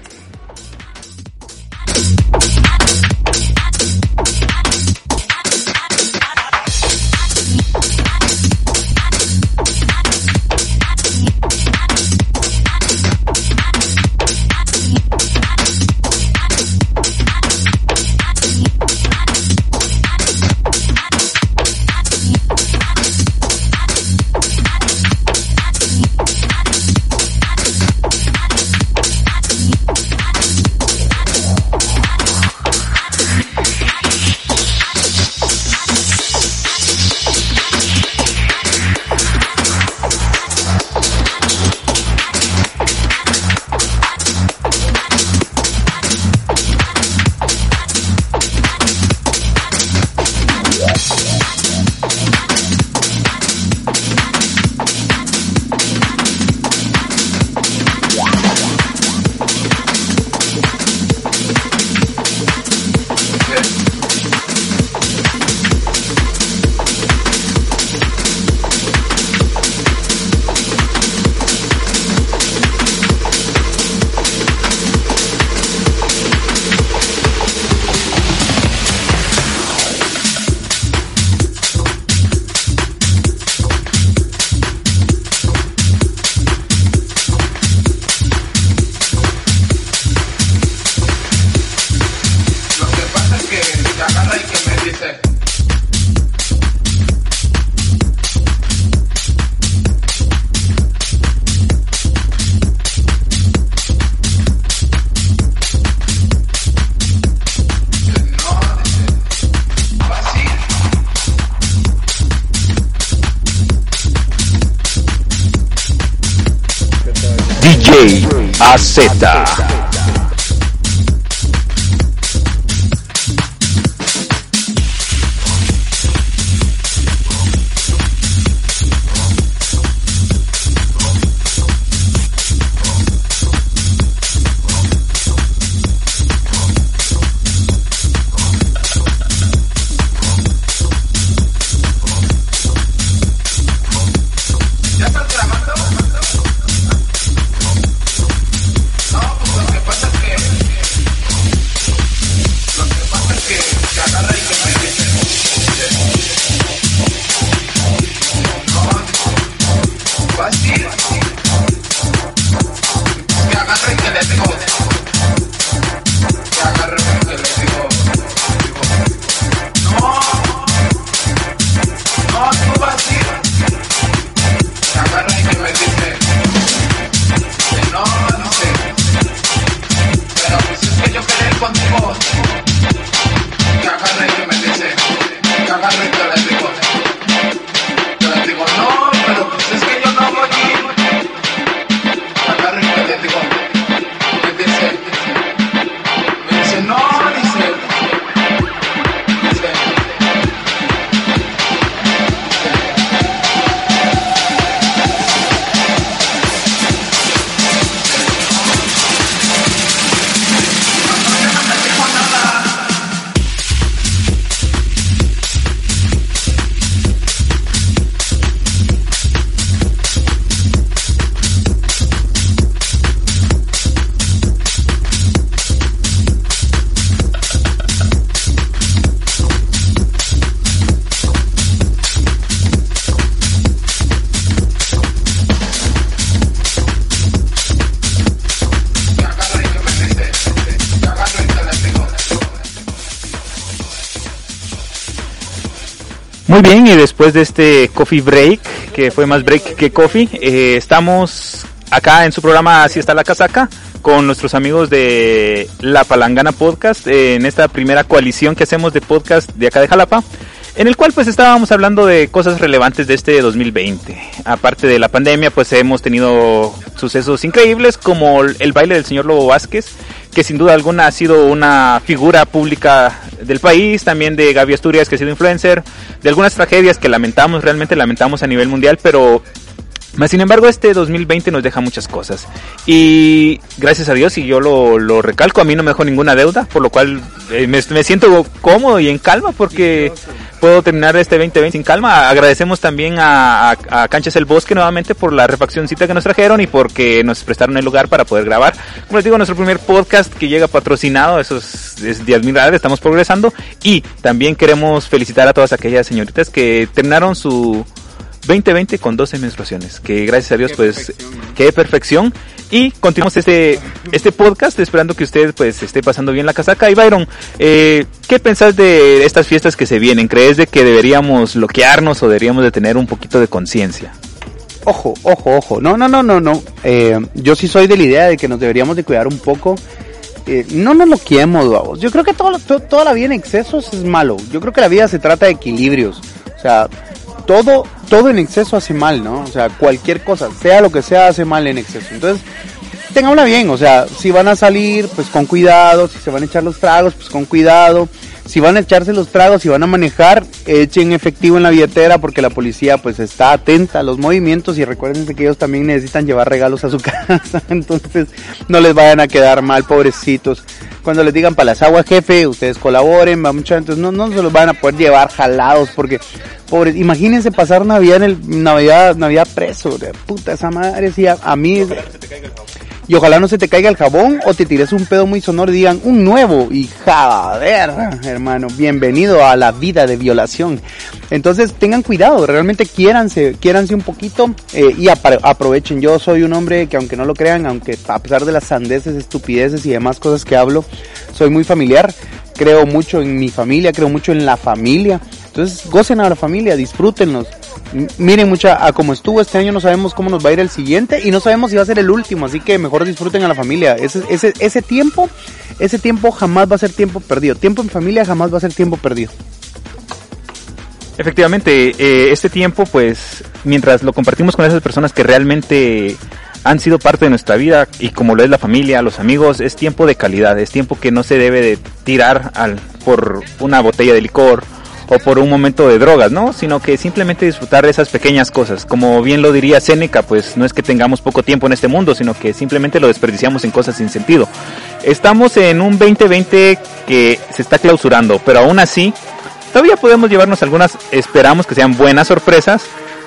AZ. Muy bien, y después de este coffee break, que fue más break que coffee, eh, estamos acá en su programa Así está la casaca con nuestros amigos de La Palangana Podcast eh, en esta primera coalición que hacemos de podcast de acá de Jalapa en el cual pues estábamos hablando de cosas relevantes de este 2020. Aparte de la pandemia pues hemos tenido sucesos increíbles como el baile del señor Lobo Vázquez, que sin duda alguna ha sido una figura pública del país, también de Gaby Asturias que ha sido influencer, de algunas tragedias que lamentamos, realmente lamentamos a nivel mundial, pero sin embargo, este 2020 nos deja muchas cosas. Y gracias a Dios, y yo lo, recalco, a mí no me dejó ninguna deuda, por lo cual eh, me, siento cómodo y en calma porque puedo terminar este 2020 sin calma. Agradecemos también a, Canchas el Bosque nuevamente por la refaccióncita que nos trajeron y porque nos prestaron el lugar para poder grabar. Como les digo, nuestro primer podcast que llega patrocinado, eso es, es de admirar, estamos progresando. Y también queremos felicitar a todas aquellas señoritas que terminaron su 2020 con 12 menstruaciones, que gracias a Dios pues qué perfección. Y continuamos este, este podcast esperando que usted pues esté pasando bien la casaca. Y Byron, eh, ¿qué pensás de estas fiestas que se vienen? ¿Crees de que deberíamos bloquearnos o deberíamos de tener un poquito de conciencia? Ojo, ojo, ojo. No, no, no, no, no. Eh, yo sí soy de la idea de que nos deberíamos de cuidar un poco. Eh, no nos bloqueemos, vamos. Yo creo que todo, toda la vida en excesos es malo. Yo creo que la vida se trata de equilibrios. O sea, todo, todo en exceso hace mal, ¿no? O sea, cualquier cosa, sea lo que sea, hace mal en exceso. Entonces, tenganla bien, o sea, si van a salir, pues con cuidado, si se van a echar los tragos, pues con cuidado. Si van a echarse los tragos, si van a manejar, echen efectivo en la billetera porque la policía pues está atenta a los movimientos y recuerden que ellos también necesitan llevar regalos a su *laughs* casa, entonces no les vayan a quedar mal, pobrecitos. Cuando les digan para las aguas, jefe, ustedes colaboren, va mucho, entonces no, no se los van a poder llevar jalados porque Pobres, imagínense pasar Navidad en el Navidad, Navidad preso, de puta esa madre, si a, mí y ojalá no se te caiga el jabón o te tires un pedo muy sonoro y digan un nuevo y joder, hermano, bienvenido a la vida de violación. Entonces tengan cuidado, realmente quiéranse, quiéranse un poquito eh, y aprovechen. Yo soy un hombre que aunque no lo crean, aunque a pesar de las sandeces, estupideces y demás cosas que hablo, soy muy familiar. Creo mucho en mi familia, creo mucho en la familia. Entonces, gocen a la familia, disfrútenlos. Miren mucha, a como estuvo este año no sabemos cómo nos va a ir el siguiente y no sabemos si va a ser el último, así que mejor disfruten a la familia. Ese, ese, ese tiempo, ese tiempo jamás va a ser tiempo perdido. Tiempo en familia jamás va a ser tiempo perdido. Efectivamente, eh, este tiempo, pues, mientras lo compartimos con esas personas que realmente han sido parte de nuestra vida y como lo es la familia, los amigos, es tiempo de calidad, es tiempo que no se debe de tirar al, por una botella de licor o por un momento de drogas, ¿no? Sino que simplemente disfrutar de esas pequeñas cosas. Como bien lo diría Seneca, pues no es que tengamos poco tiempo en este mundo, sino que simplemente lo desperdiciamos en cosas sin sentido. Estamos en un 2020 que se está clausurando, pero aún así todavía podemos llevarnos algunas, esperamos que sean buenas sorpresas,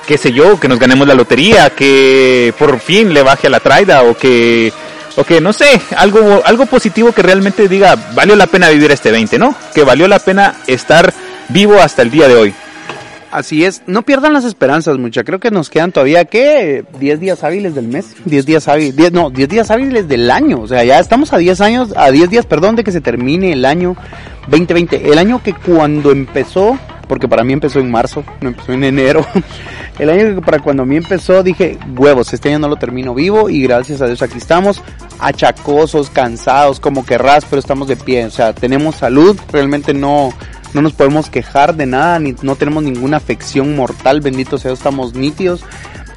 qué sé yo, que nos ganemos la lotería, que por fin le baje a la traida o que o que no sé, algo algo positivo que realmente diga, valió la pena vivir este 20, ¿no? Que valió la pena estar vivo hasta el día de hoy. Así es, no pierdan las esperanzas, mucha. Creo que nos quedan todavía, ¿qué? 10 días hábiles del mes, 10 días hábiles, no, 10 días hábiles del año. O sea, ya estamos a 10 años, a 10 días, perdón, de que se termine el año 2020. El año que cuando empezó, porque para mí empezó en marzo, no empezó en enero. *laughs* El año que para cuando a mí empezó dije, huevos, este año no lo termino vivo y gracias a Dios aquí estamos, achacosos, cansados, como querrás, pero estamos de pie. O sea, tenemos salud, realmente no no nos podemos quejar de nada, ni no tenemos ninguna afección mortal, bendito sea, estamos nítidos.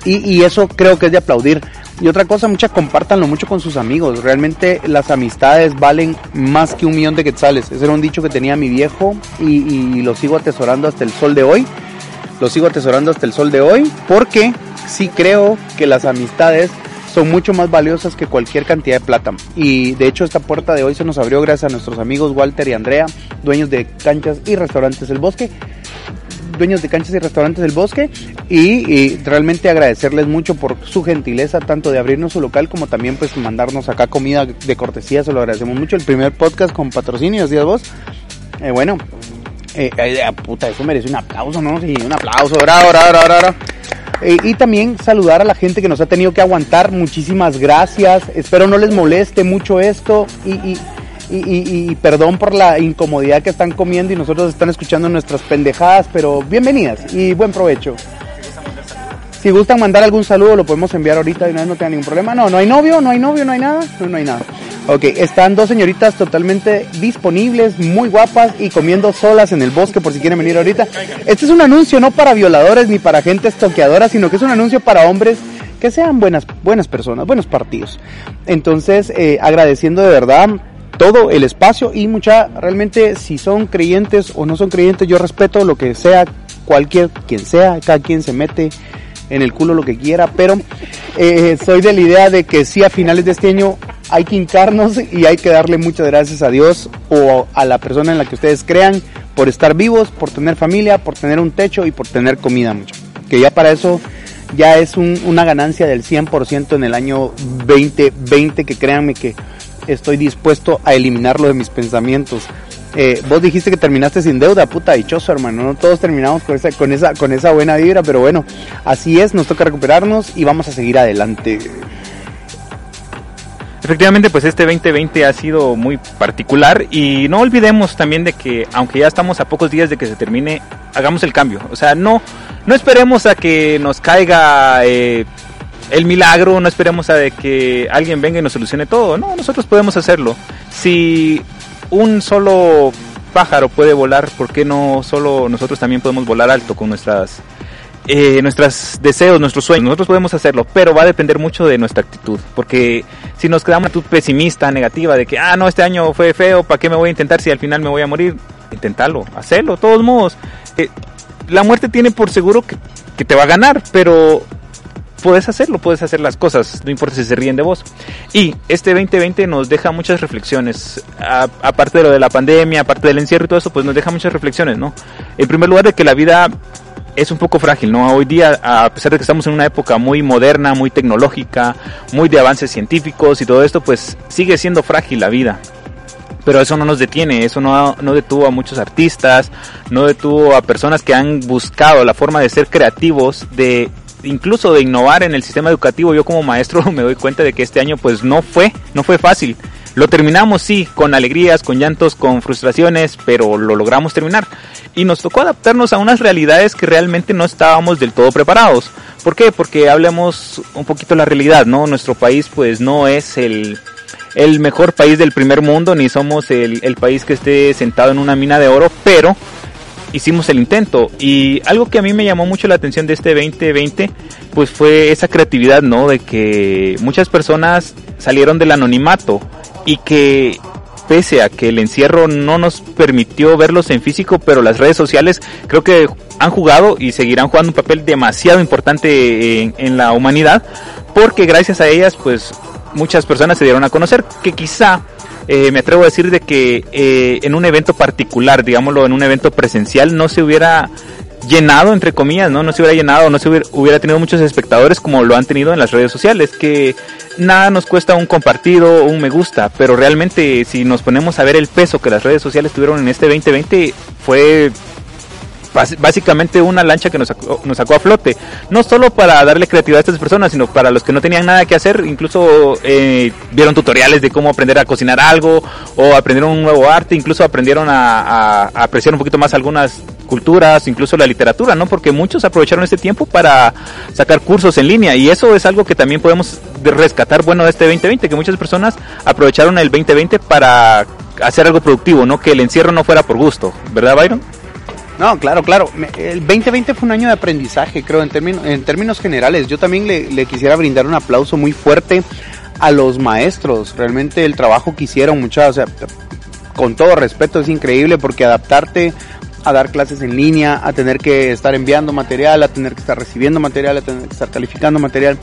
Y, eso creo que es de aplaudir. Y otra cosa, mucha compártanlo mucho con sus amigos. Realmente las amistades valen más que un millón de quetzales. Ese era un dicho que tenía mi viejo y, y lo sigo atesorando hasta el sol de hoy. Lo sigo atesorando hasta el sol de hoy porque sí creo que las amistades son mucho más valiosas que cualquier cantidad de plata. Y de hecho esta puerta de hoy se nos abrió gracias a nuestros amigos Walter y Andrea, dueños de canchas y restaurantes del bosque dueños de canchas y restaurantes del bosque y, realmente agradecerles mucho por su gentileza tanto de abrirnos su local como también pues mandarnos acá comida de cortesía, se lo agradecemos mucho. El primer podcast con patrocinio, días vos. Eh, bueno, eh, puta, eso merece un aplauso, ¿no? Sí, un aplauso, bravo, bravo, bravo, bravo. Eh, y también saludar a la gente que nos ha tenido que aguantar. Muchísimas gracias. Espero no les moleste mucho esto. Y, y, y, perdón por la incomodidad que están comiendo y nosotros están escuchando nuestras pendejadas, pero bienvenidas y buen provecho. Si gustan mandar algún saludo, lo podemos enviar ahorita y no, no tenga ningún problema. No, no hay novio, no hay novio, no hay nada, no, no hay nada. Ok, están dos señoritas totalmente disponibles, muy guapas y comiendo solas en el bosque por si quieren venir ahorita. Este es un anuncio no para violadores ni para gente estoqueadora, sino que es un anuncio para hombres que sean buenas, buenas personas, buenos partidos. Entonces, eh, agradeciendo de verdad todo el espacio y mucha, realmente si son creyentes o no son creyentes, yo respeto lo que sea, cualquier quien sea, cada quien se mete en el culo lo que quiera, pero eh, soy de la idea de que sí a finales de este año hay que hincarnos y hay que darle muchas gracias a Dios o a la persona en la que ustedes crean por estar vivos, por tener familia, por tener un techo y por tener comida mucho. Que ya para eso ya es una ganancia del 100% en el año 2020 que créanme que estoy dispuesto a eliminarlo de mis pensamientos. Eh, vos dijiste que terminaste sin deuda, puta dichoso hermano, no todos terminamos con esa, con esa, con esa buena vibra, pero bueno, así es, nos toca recuperarnos y vamos a seguir adelante. Efectivamente, pues este 2020 ha sido muy particular y no olvidemos también de que aunque ya estamos a pocos días de que se termine, hagamos el cambio. O sea, no, no esperemos a que nos caiga eh, el milagro, no esperemos a que alguien venga y nos solucione todo. No, nosotros podemos hacerlo. Si un solo pájaro puede volar, ¿por qué no solo nosotros también podemos volar alto con nuestras eh, nuestros deseos, nuestros sueños. Nosotros podemos hacerlo, pero va a depender mucho de nuestra actitud. Porque si nos quedamos actitud pesimista, negativa, de que, ah, no, este año fue feo, ¿para qué me voy a intentar si al final me voy a morir? Intentarlo, hacerlo, todos modos. Eh, la muerte tiene por seguro que, que te va a ganar, pero puedes hacerlo, puedes hacer las cosas, no importa si se ríen de vos. Y este 2020 nos deja muchas reflexiones, aparte de lo de la pandemia, aparte del encierro y todo eso, pues nos deja muchas reflexiones, ¿no? En primer lugar, de que la vida es un poco frágil, ¿no? Hoy día, a pesar de que estamos en una época muy moderna, muy tecnológica, muy de avances científicos y todo esto, pues sigue siendo frágil la vida. Pero eso no nos detiene, eso no, no detuvo a muchos artistas, no detuvo a personas que han buscado la forma de ser creativos, de incluso de innovar en el sistema educativo. Yo como maestro *laughs* me doy cuenta de que este año pues no fue, no fue fácil. Lo terminamos, sí, con alegrías, con llantos, con frustraciones, pero lo logramos terminar. Y nos tocó adaptarnos a unas realidades que realmente no estábamos del todo preparados. ¿Por qué? Porque hablemos un poquito la realidad, ¿no? Nuestro país pues no es el, el mejor país del primer mundo, ni somos el, el país que esté sentado en una mina de oro, pero hicimos el intento. Y algo que a mí me llamó mucho la atención de este 2020, pues fue esa creatividad, ¿no? De que muchas personas salieron del anonimato y que pese a que el encierro no nos permitió verlos en físico, pero las redes sociales creo que han jugado y seguirán jugando un papel demasiado importante en, la humanidad, porque gracias a ellas, pues muchas personas se dieron a conocer que quizá eh, me atrevo a decir de que eh, en un evento particular, digámoslo, en un evento presencial, no se hubiera llenado, entre comillas, ¿no? No se hubiera llenado, no se hubiera, tenido muchos espectadores como lo han tenido en las redes sociales, que nada nos cuesta un compartido, un me gusta, pero realmente si nos ponemos a ver el peso que las redes sociales tuvieron en este 2020, fue básicamente una lancha que nos sacó, nos sacó a flote. No solo para darle creatividad a estas personas, sino para los que no tenían nada que hacer. Incluso eh, vieron tutoriales de cómo aprender a cocinar algo o aprendieron un nuevo arte. Incluso aprendieron a, apreciar un poquito más algunas culturas, incluso la literatura, ¿no? Porque muchos aprovecharon este tiempo para sacar cursos en línea y eso es algo que también podemos rescatar bueno de este 2020, que muchas personas aprovecharon el 2020 para hacer algo productivo, ¿no? Que el encierro no fuera por gusto, ¿verdad, Byron? No, claro, claro. El 2020 fue un año de aprendizaje, creo, en, términos, en términos generales. Yo también le, quisiera brindar un aplauso muy fuerte a los maestros. Realmente el trabajo que hicieron, muchachos, o sea, con todo respeto, es increíble porque adaptarte a dar clases en línea, a tener que estar enviando material, a tener que estar recibiendo material, a tener que estar calificando material,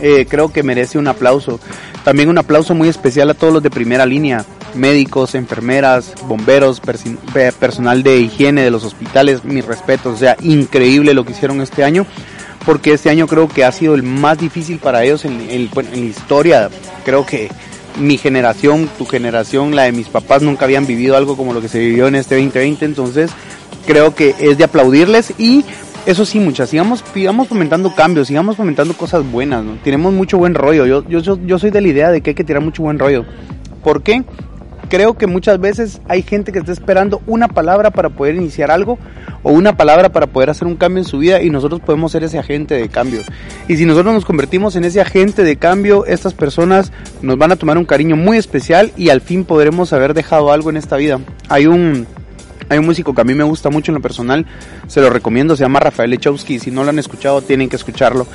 eh, creo que merece un aplauso. También un aplauso muy especial a todos los de primera línea, médicos, enfermeras, bomberos, personal de higiene de los hospitales, mis respetos, o sea, increíble lo que hicieron este año, porque este año creo que ha sido el más difícil para ellos en, en la historia. Creo que mi generación, tu generación, la de mis papás nunca habían vivido algo como lo que se vivió en este 2020, entonces creo que es de aplaudirles y eso sí, muchas, sigamos, sigamos fomentando cambios, sigamos fomentando cosas buenas, ¿no? Tenemos mucho buen rollo. Yo, yo, yo soy de la idea de que hay que tirar mucho buen rollo. ¿Por qué? Creo que muchas veces hay gente que está esperando una palabra para poder iniciar algo o una palabra para poder hacer un cambio en su vida y nosotros podemos ser ese agente de cambio. Y si nosotros nos convertimos en ese agente de cambio, estas personas nos van a tomar un cariño muy especial y al fin podremos haber dejado algo en esta vida. Hay un hay un músico que a mí me gusta mucho en lo personal, se lo recomiendo, se llama Rafael Lechowski, si no lo han escuchado tienen que escucharlo.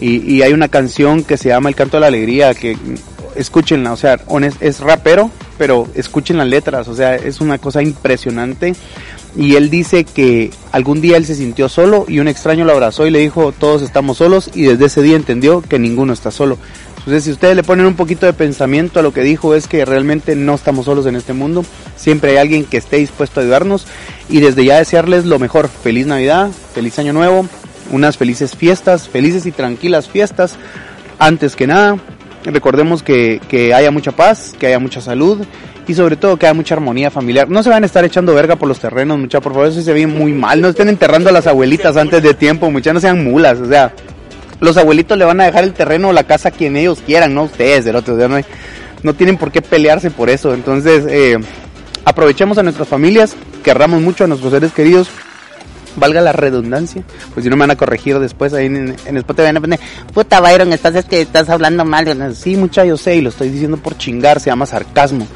Y, y hay una canción que se llama El canto de la alegría, que escúchenla, o sea, es rapero, pero escuchen las letras, o sea, es una cosa impresionante. Y él dice que algún día él se sintió solo y un extraño lo abrazó y le dijo, todos estamos solos y desde ese día entendió que ninguno está solo. Entonces, si ustedes le ponen un poquito de pensamiento a lo que dijo, es que realmente no estamos solos en este mundo. Siempre hay alguien que esté dispuesto a ayudarnos. Y desde ya desearles lo mejor. Feliz Navidad, feliz Año Nuevo, unas felices fiestas, felices y tranquilas fiestas. Antes que nada, recordemos que, que haya mucha paz, que haya mucha salud y sobre todo que haya mucha armonía familiar. No se van a estar echando verga por los terrenos, muchachos, por favor, eso se ve muy mal. No estén enterrando a las abuelitas antes de tiempo, muchachos, no sean mulas, o sea, los abuelitos le van a dejar el terreno o la casa a quien ellos quieran, no ustedes, del otro día no, no tienen por qué pelearse por eso. Entonces, eh, aprovechemos a nuestras familias, querramos mucho a nuestros seres queridos, valga la redundancia, pues si no me van a corregir después ahí en, en Spotify van a poner, puta Byron, estás es que estás hablando mal, sí mucha yo sé y lo estoy diciendo por chingar, se llama sarcasmo.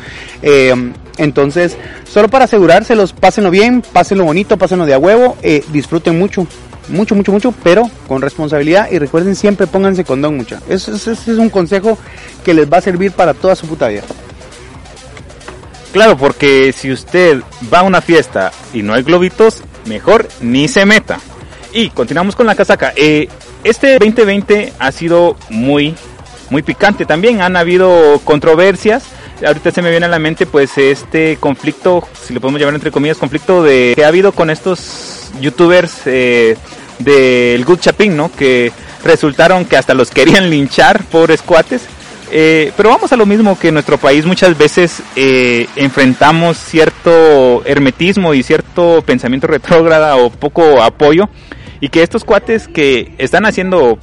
Eh, entonces, solo para asegurárselos, pásenlo bien, pásenlo bonito, pásenlo de a huevo, eh, disfruten mucho, mucho, mucho, mucho, pero con responsabilidad y recuerden siempre pónganse condón mucha. Ese, es un consejo que les va a servir para toda su puta vida. Claro, porque si usted va a una fiesta y no hay globitos, mejor ni se meta. Y continuamos con la casaca. Eh, este 2020 ha sido muy, muy picante también. Han habido controversias. Ahorita se me viene a la mente pues este conflicto, si lo podemos llamar entre comillas, conflicto de que ha habido con estos youtubers eh, del Good Chapin, ¿no? Que resultaron que hasta los querían linchar, pobres cuates. Eh, pero vamos a lo mismo que en nuestro país muchas veces eh, enfrentamos cierto hermetismo y cierto pensamiento *laughs* retrógrada o poco apoyo y que estos cuates que están haciendo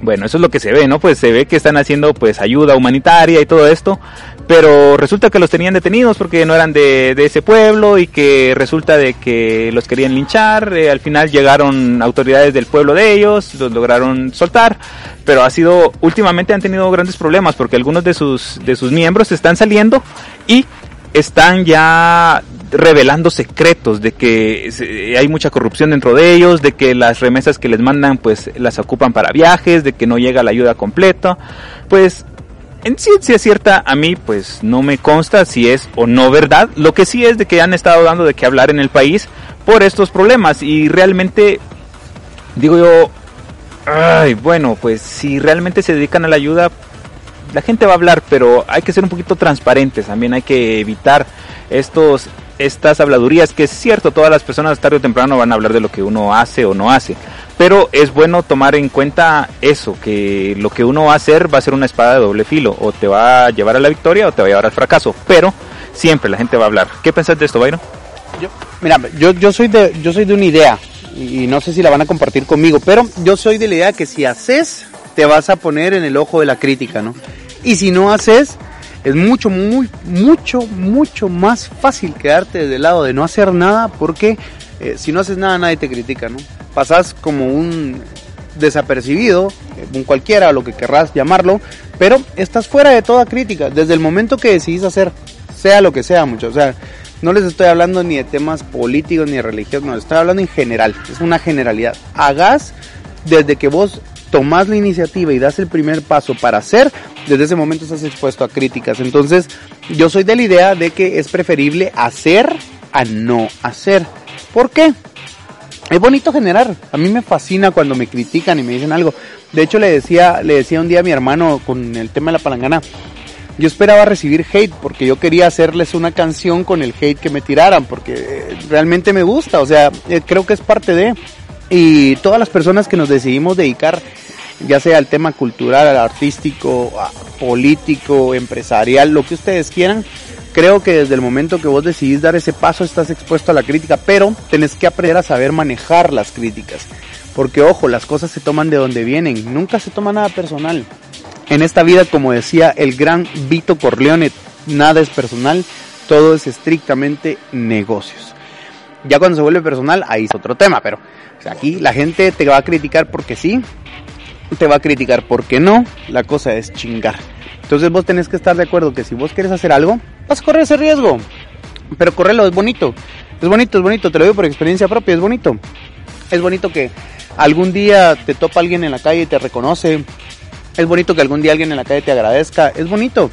bueno, eso es lo que se ve, ¿no? Pues se ve que están haciendo pues ayuda humanitaria y todo esto, pero resulta que los tenían detenidos porque no eran de, ese pueblo y que resulta de que los querían linchar, eh, al final llegaron autoridades del pueblo de ellos, los lograron soltar, pero ha sido, últimamente han tenido grandes problemas porque algunos de sus, de sus miembros están saliendo y están ya revelando secretos de que hay mucha corrupción dentro de ellos, de que las remesas que les mandan pues las ocupan para viajes, de que no llega la ayuda completa. Pues en ciencia cierta a mí pues no me consta si es o no verdad. Lo que sí es de que han estado dando de qué hablar en el país por estos problemas y realmente digo yo, ay, bueno, pues si realmente se dedican a la ayuda la gente va a hablar, pero hay que ser un poquito transparentes, también hay que evitar estos estas habladurías, que es cierto, todas las personas tarde o temprano van a hablar de lo que uno hace o no hace, pero es bueno tomar en cuenta eso, que lo que uno va a hacer va a ser una espada de doble filo, o te va a llevar a la victoria o te va a llevar al fracaso, pero siempre la gente va a hablar. ¿Qué pensás de esto, Byron? Yo, mira, yo, yo, soy de, yo soy de una idea, y no sé si la van a compartir conmigo, pero yo soy de la idea que si haces, te vas a poner en el ojo de la crítica, ¿no? Y si no haces, es mucho, muy, mucho, mucho más fácil quedarte desde el lado de no hacer nada porque eh, si no haces nada nadie te critica, ¿no? Pasas como un desapercibido, eh, un cualquiera, lo que querrás llamarlo, pero estás fuera de toda crítica desde el momento que decidís hacer, sea lo que sea, mucho, o sea, no les estoy hablando ni de temas políticos ni de religión, no, les estoy hablando en general, es una generalidad. Hagas desde que vos tomás la iniciativa y das el primer paso para hacer, desde ese momento estás expuesto a críticas. Entonces, yo soy de la idea de que es preferible hacer a no hacer. ¿Por qué? Es bonito generar. A mí me fascina cuando me critican y me dicen algo. De hecho, le decía, le decía un día a mi hermano con el tema de la palangana. Yo esperaba recibir hate porque yo quería hacerles una canción con el hate que me tiraran porque eh, realmente me gusta. O sea, eh, creo que es parte de. Y todas las personas que nos decidimos dedicar ya sea el tema cultural, artístico, político, empresarial, lo que ustedes quieran. Creo que desde el momento que vos decidís dar ese paso estás expuesto a la crítica, pero tenés que aprender a saber manejar las críticas. Porque ojo, las cosas se toman de donde vienen, nunca se toma nada personal. En esta vida, como decía el gran Vito Corleone, nada es personal, todo es estrictamente negocios. Ya cuando se vuelve personal, ahí es otro tema, pero aquí la gente te va a criticar porque sí, te va a criticar porque no, la cosa es chingar. Entonces vos tenés que estar de acuerdo que si vos quieres hacer algo, vas a correr ese riesgo. Pero correrlo es bonito. Es bonito, es bonito, te lo digo por experiencia propia, es bonito. Es bonito que algún día te topa alguien en la calle y te reconoce. Es bonito que algún día alguien en la calle te agradezca. Es bonito.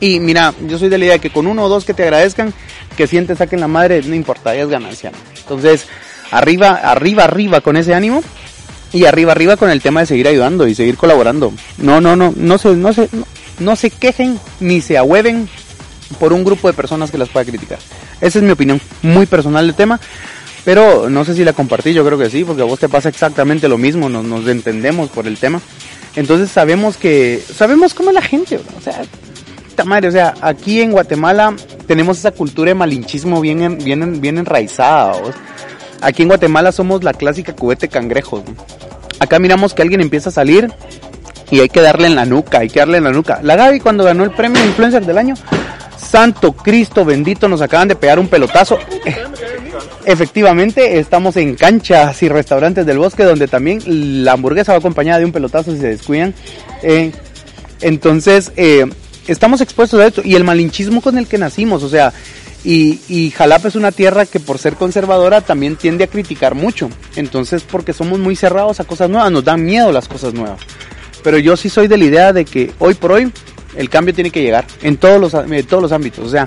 Y mira, yo soy de la idea de que con uno o dos que te agradezcan, que sientes saquen la madre, no importa, ya es ganancia. Entonces, arriba, arriba, arriba con ese ánimo y arriba, arriba con el tema de seguir ayudando y seguir colaborando. No, no, no, no se, no se, no, se quejen ni se ahueven por un grupo de personas que las pueda criticar. Esa es mi opinión muy personal del tema. Pero no sé si la compartí, yo creo que sí, porque a vos te pasa exactamente lo mismo, nos, nos entendemos por el tema. Entonces sabemos que, sabemos cómo es la gente, o sea, madre, o sea, aquí en Guatemala tenemos esa cultura de malinchismo bien, bien, bien enraizada, Aquí en Guatemala somos la clásica cubete cangrejos. Acá miramos que alguien empieza a salir y hay que darle en la nuca, hay que darle en la nuca. La Gaby cuando ganó el premio Influencer del año, Santo Cristo bendito, nos acaban de pegar un pelotazo. *laughs* Efectivamente, estamos en canchas y restaurantes del bosque donde también la hamburguesa va acompañada de un pelotazo si se descuidan. Eh, entonces, eh, estamos expuestos a esto y el malinchismo con el que nacimos, o sea, y, Jalapa es una tierra que por ser conservadora también tiende a criticar mucho. Entonces, porque somos muy cerrados a cosas nuevas, nos dan miedo las cosas nuevas. Pero yo sí soy de la idea de que hoy por hoy el cambio tiene que llegar en todos los, en todos los ámbitos. O sea,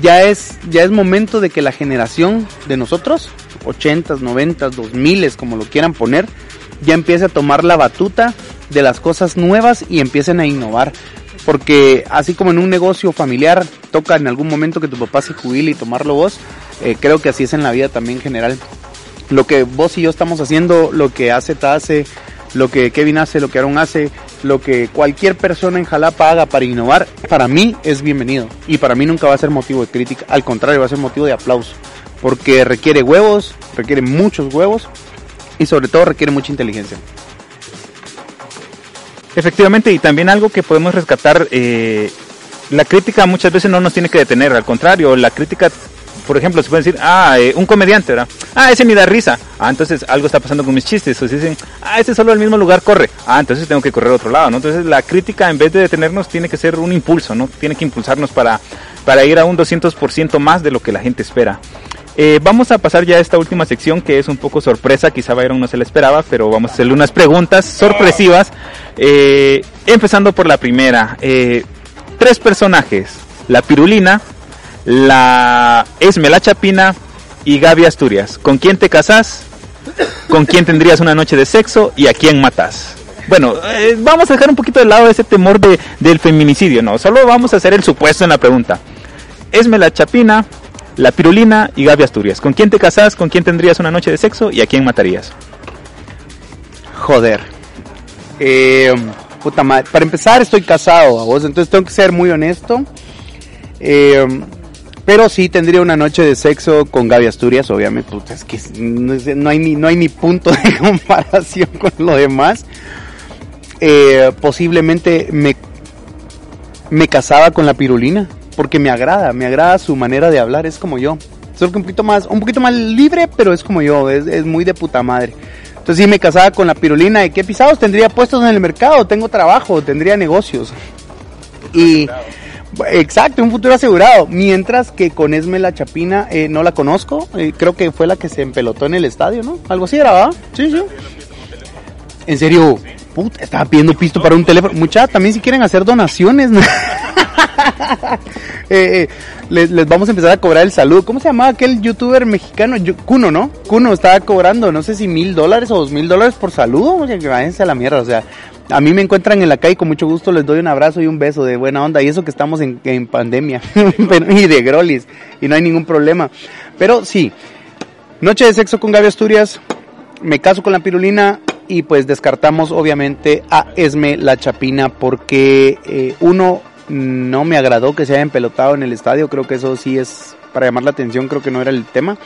ya es, ya es momento de que la generación de nosotros, 80s, 90s, 2000 como lo quieran poner, ya empiece a tomar la batuta de las cosas nuevas y empiecen a innovar porque así como en un negocio familiar toca en algún momento que tu papá se jubile y tomarlo vos, eh, creo que así es en la vida también en general. Lo que vos y yo estamos haciendo, lo que hace hace, lo que Kevin hace, lo que Aaron hace, lo que cualquier persona en Jalapa haga para innovar, para mí es bienvenido. Y para mí nunca va a ser motivo de crítica, al contrario, va a ser motivo de aplauso. Porque requiere huevos, requiere muchos huevos y sobre todo requiere mucha inteligencia. Efectivamente, y también algo que podemos rescatar, eh, la crítica muchas veces no nos tiene que detener, al contrario, la crítica, por ejemplo, se puede decir, ah, eh, un comediante, ¿verdad? Ah, ese ni da risa. Ah, entonces algo está pasando con mis chistes. O se dicen, ah, ese solo al mismo lugar corre. Ah, entonces tengo que correr a otro lado, ¿no? Entonces la crítica, en vez de detenernos, tiene que ser un impulso, ¿no? Tiene que impulsarnos para, para ir a un 200% más de lo que la gente espera. Eh, vamos a pasar ya a esta última sección que es un poco sorpresa, quizá Byron no se la esperaba, pero vamos a hacerle unas preguntas sorpresivas. Eh, empezando por la primera. Eh, tres personajes, la Pirulina, la Esme la Chapina y Gaby Asturias. ¿Con quién te casas? ¿Con quién tendrías una noche de sexo? ¿Y a quién matas? Bueno, vamos a dejar un poquito de lado ese temor de, del feminicidio, ¿no? Solo vamos a hacer el supuesto en la pregunta. Esme la Chapina, la Pirulina y Gaby Asturias. ¿Con quién te casas? ¿Con quién tendrías una noche de sexo? ¿Y a quién matarías? Joder. Eh, puta madre. Para empezar, estoy casado, a vos, entonces tengo que ser muy honesto. Eh, pero sí tendría una noche de sexo con Gaby Asturias, obviamente. Puta, es que no hay, ni, no hay ni punto de *laughs* comparación con lo demás. Eh, posiblemente me, me casaba con la pirulina porque me agrada, me agrada su manera de hablar, es como yo. Solo que un poquito más, un poquito más libre, pero es como yo, es, muy de puta madre. Entonces si me casaba con la pirulina, ¿y qué pisados? Tendría puestos en el mercado, tengo trabajo, tendría negocios. Y exacto, un futuro asegurado. Mientras que con Esme la Chapina eh, no la conozco, eh, creo que fue la que se empelotó en el estadio, ¿no? Algo así era, Sí, sí. En serio, puta, estaba pidiendo pisto para un teléfono. Muchachos, también si quieren hacer donaciones. *laughs* Eh, eh, les, vamos a empezar a cobrar el saludo. ¿Cómo se llamaba aquel youtuber mexicano? Kuno, ¿no? Kuno estaba cobrando, no sé si mil dólares o dos mil dólares por saludo. O sea, que váyanse a la mierda. O sea, a mí me encuentran en la calle con mucho gusto les doy un abrazo y un beso de buena onda. Y eso que estamos en, en pandemia. *laughs* y de grolis. Y no hay ningún problema. Pero sí, noche de sexo con Gaby Asturias. Me caso con la pirulina y pues descartamos obviamente a Esme la Chapina porque eh, uno no me agradó que se hayan pelotado en el estadio, creo que eso sí es para llamar la atención, creo que no era el tema.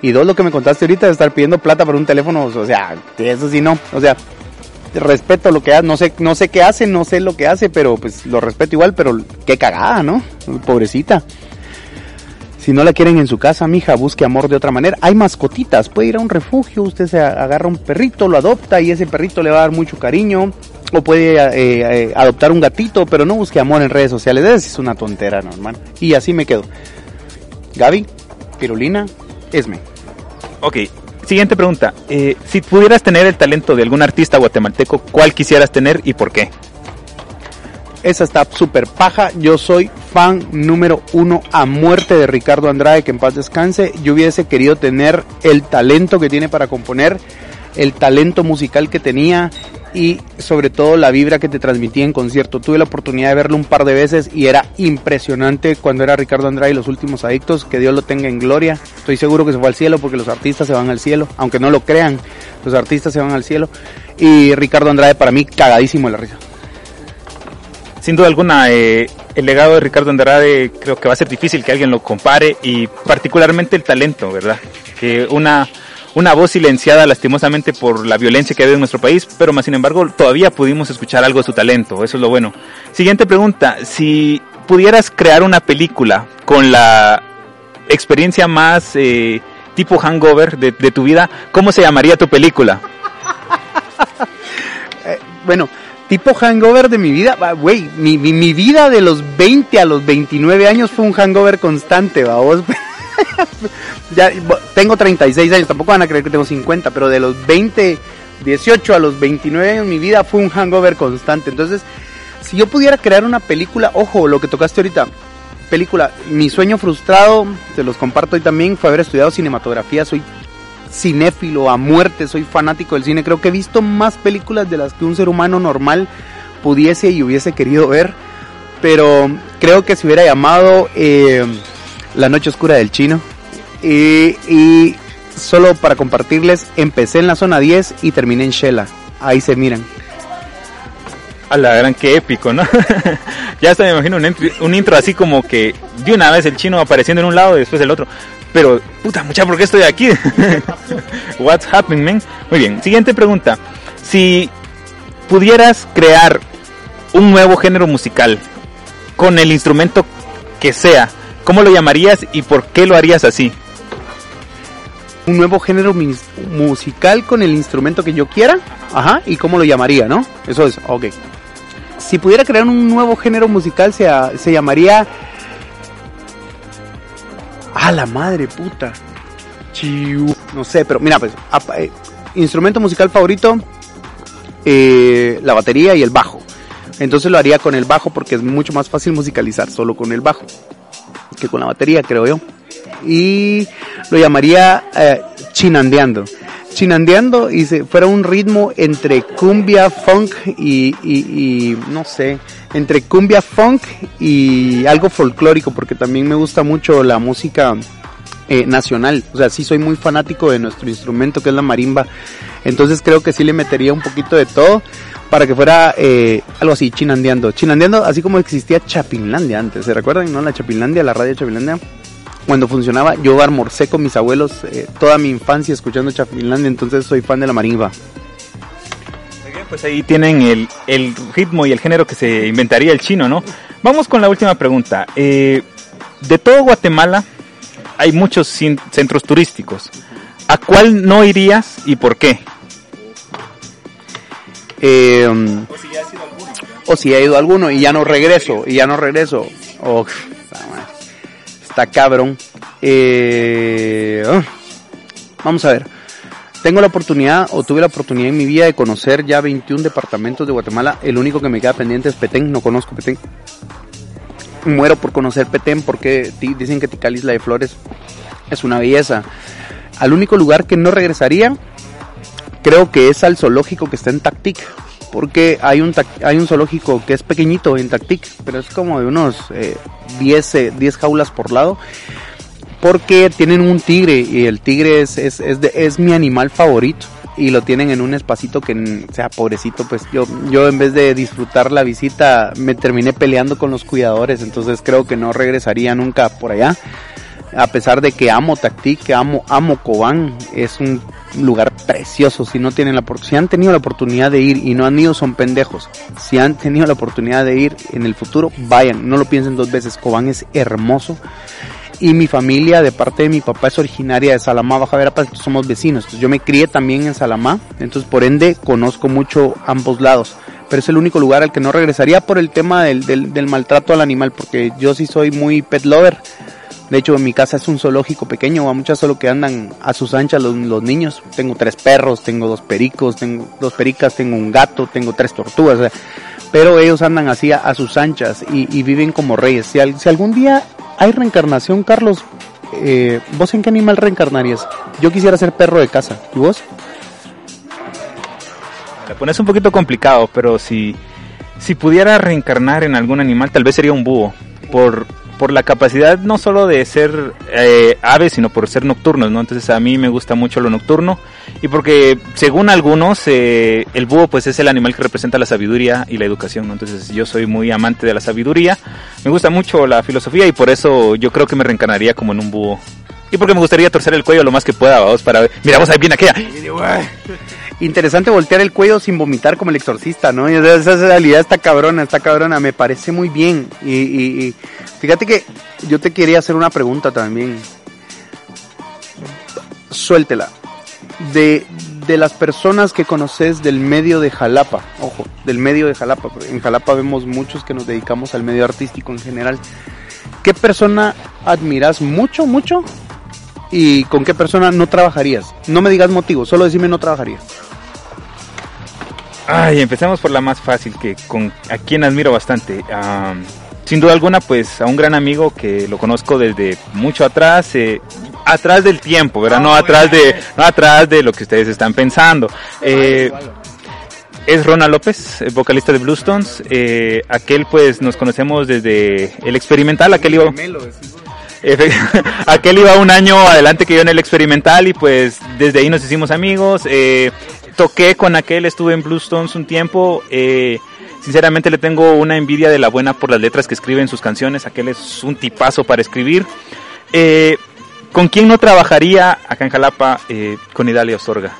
Y dos, lo que me contaste ahorita de estar pidiendo plata por un teléfono, o sea, eso sí no, o sea, respeto lo que hace, no sé, no sé qué hace, no sé lo que hace, pero pues lo respeto igual, pero qué cagada, ¿no? Pobrecita. Si no la quieren en su casa, mija, busque amor de otra manera. Hay mascotitas, puede ir a un refugio, usted se agarra un perrito, lo adopta y ese perrito le va a dar mucho cariño. O puede eh, eh, adoptar un gatito, pero no busque amor en redes sociales. Es una tontera, normal. Y así me quedo. Gaby, Pirulina, Esme. Ok, siguiente pregunta. Eh, si pudieras tener el talento de algún artista guatemalteco, ¿cuál quisieras tener y por qué? Esa está súper paja. Yo soy fan número uno a muerte de Ricardo Andrade, que en paz descanse. Yo hubiese querido tener el talento que tiene para componer, el talento musical que tenía y sobre todo la vibra que te transmitía en concierto. Tuve la oportunidad de verlo un par de veces y era impresionante cuando era Ricardo Andrade y los últimos adictos. Que Dios lo tenga en gloria. Estoy seguro que se fue al cielo porque los artistas se van al cielo. Aunque no lo crean, los artistas se van al cielo. Y Ricardo Andrade para mí cagadísimo la risa sin duda alguna, eh, el legado de Ricardo Andrade creo que va a ser difícil que alguien lo compare y particularmente el talento, ¿verdad? Que una, una voz silenciada lastimosamente por la violencia que hay en nuestro país, pero más sin embargo todavía pudimos escuchar algo de su talento, eso es lo bueno. Siguiente pregunta, si pudieras crear una película con la experiencia más eh, tipo hangover de, tu vida, ¿cómo se llamaría tu película? *laughs* eh, bueno, tipo hangover de mi vida, güey, mi, mi, vida de los 20 a los 29 años fue un hangover constante, vos. *laughs* ya tengo 36 años, tampoco van a creer que tengo 50, pero de los 20, 18 a los 29 años mi vida fue un hangover constante. Entonces, si yo pudiera crear una película, ojo, lo que tocaste ahorita, película, mi sueño frustrado, te los comparto hoy también, fue haber estudiado cinematografía, soy cinéfilo a muerte, soy fanático del cine. Creo que he visto más películas de las que un ser humano normal pudiese y hubiese querido ver. Pero creo que se hubiera llamado eh, La Noche Oscura del Chino. y solo para compartirles, empecé en la zona 10 y terminé en Shela. Ahí se miran. A la gran, qué épico, ¿no? *laughs* ya hasta me imagino un, intro así como que de una vez el chino apareciendo en un lado y después el otro. Pero, puta, mucha, ¿por qué estoy aquí? *laughs* What's happening, man? Muy bien, siguiente pregunta. Si pudieras crear un nuevo género musical con el instrumento que sea, ¿cómo lo llamarías y por qué lo harías así? Un nuevo género musical con el instrumento que yo quiera, ajá, y cómo lo llamaría, ¿no? Eso es, ok. Si pudiera crear un nuevo género musical, se, se llamaría a la madre puta. No sé, pero mira, pues, eh, instrumento musical favorito, eh, la batería y el bajo. Entonces lo haría con el bajo porque es mucho más fácil musicalizar solo con el bajo que con la batería, creo yo. Y lo llamaría eh, chinandeando. Chinandeando y si fuera un ritmo entre cumbia, funk y, y, no sé, entre cumbia, funk y algo folclórico, porque también me gusta mucho la música eh, nacional. O sea, sí soy muy fanático de nuestro instrumento que es la marimba. Entonces creo que sí le metería un poquito de todo para que fuera eh, algo así, chinandeando. Chinandeando, así como existía Chapinlandia antes. ¿Se recuerdan, no? La Chapinlandia, la radio Chapinlandia cuando funcionaba, yo almorcé con mis abuelos eh, toda mi infancia escuchando Chapinlandia, entonces soy fan de la marimba. Pues ahí tienen el, ritmo y el género que se inventaría el chino, ¿no? Vamos con la última pregunta. De todo Guatemala hay muchos centros turísticos. ¿A cuál no irías y por qué? Eh, o si ya has ido alguno. O si ha ido alguno y ya no regreso, y ya no regreso. Oh, cabrón. Eh, ah, vamos a ver. Tengo la oportunidad, o tuve la oportunidad en mi vida de conocer ya 21 departamentos de Guatemala. El único que me queda pendiente es Petén, no conozco Petén. Muero por conocer Petén porque dicen que Tikal Isla de Flores es una belleza. Al único lugar que no regresaría, creo que es al zoológico que está en Tactic porque hay un, hay un zoológico que es pequeñito en Tactic, pero es como de unos 10, eh, 10 eh, jaulas por lado, porque tienen un tigre y el tigre es, es, es mi animal favorito y lo tienen en un espacito que sea pobrecito pues yo yo en vez de disfrutar la visita me terminé peleando con los cuidadores entonces creo que no regresaría nunca por allá a pesar de que amo Tactic amo amo Cobán es un lugar precioso. Si no tienen la si han tenido la oportunidad de ir y no han ido, son pendejos. Si han tenido la oportunidad de ir en el futuro, vayan, no lo piensen dos veces. Cobán es hermoso. Y mi familia, de parte de mi papá, es originaria de Salamá, Baja Verapaz, somos vecinos. Entonces yo me crié también en Salamá, entonces por ende conozco mucho ambos lados. Pero es el único lugar al que no regresaría por el tema del, del, del maltrato al animal, porque yo sí soy muy pet lover de hecho, en mi casa es un zoológico pequeño, a muchas solo que andan a sus anchas los, los, niños. Tengo tres perros, tengo dos pericos, tengo dos pericas, tengo un gato, tengo tres tortugas. pero ellos andan así a, a sus anchas y, y, viven como reyes. Si, si, algún día hay reencarnación, Carlos, eh, ¿vos en qué animal reencarnarías? Yo quisiera ser perro de casa. ¿Y vos? La pones un poquito complicado, pero si, si pudiera reencarnar en algún animal, tal vez sería un búho. Por, por la capacidad no solo de ser eh, aves, sino por ser nocturnos, ¿no? Entonces a mí me gusta mucho lo nocturno y porque según algunos eh, el búho pues es el animal que representa la sabiduría y la educación. Entonces yo soy muy amante de la sabiduría, me gusta mucho la filosofía y por eso yo creo que me reencarnaría como en un búho. Y porque me gustaría torcer el cuello lo más que pueda, vamos, para ver. Mira, ahí viene aquella. *laughs* Interesante voltear el cuello sin vomitar como el exorcista, ¿no? Esa realidad está cabrona, está cabrona, me parece muy bien. Y fíjate que yo te quería hacer una pregunta también. Suéltela. De, de las personas que conoces del medio de Jalapa, ojo, del medio de Jalapa, en Jalapa vemos muchos que nos dedicamos al medio artístico en general. ¿Qué persona admiras mucho, mucho y con qué persona no trabajarías. No me digas motivo, solo decime no trabajaría. Ay, empecemos por la más fácil, que con a quien admiro bastante. Um, sin duda alguna, pues a un gran amigo que lo conozco desde mucho atrás, eh, atrás del tiempo, ¿verdad? No, atrás de, no atrás de lo que ustedes están pensando. Eh, es Ronald López, vocalista de Bluestones. Eh, aquel pues nos conocemos desde el experimental, aquel iba... *laughs* aquel iba un año adelante que yo en el experimental y pues desde ahí nos hicimos amigos. Eh, toqué con aquel, estuve en Bluestones un tiempo. Eh, sinceramente le tengo una envidia de la buena por las letras que escribe en sus canciones. Aquel es un tipazo para escribir. Eh, ¿Con quién no trabajaría acá en Jalapa? Eh, con Idalia Osorga.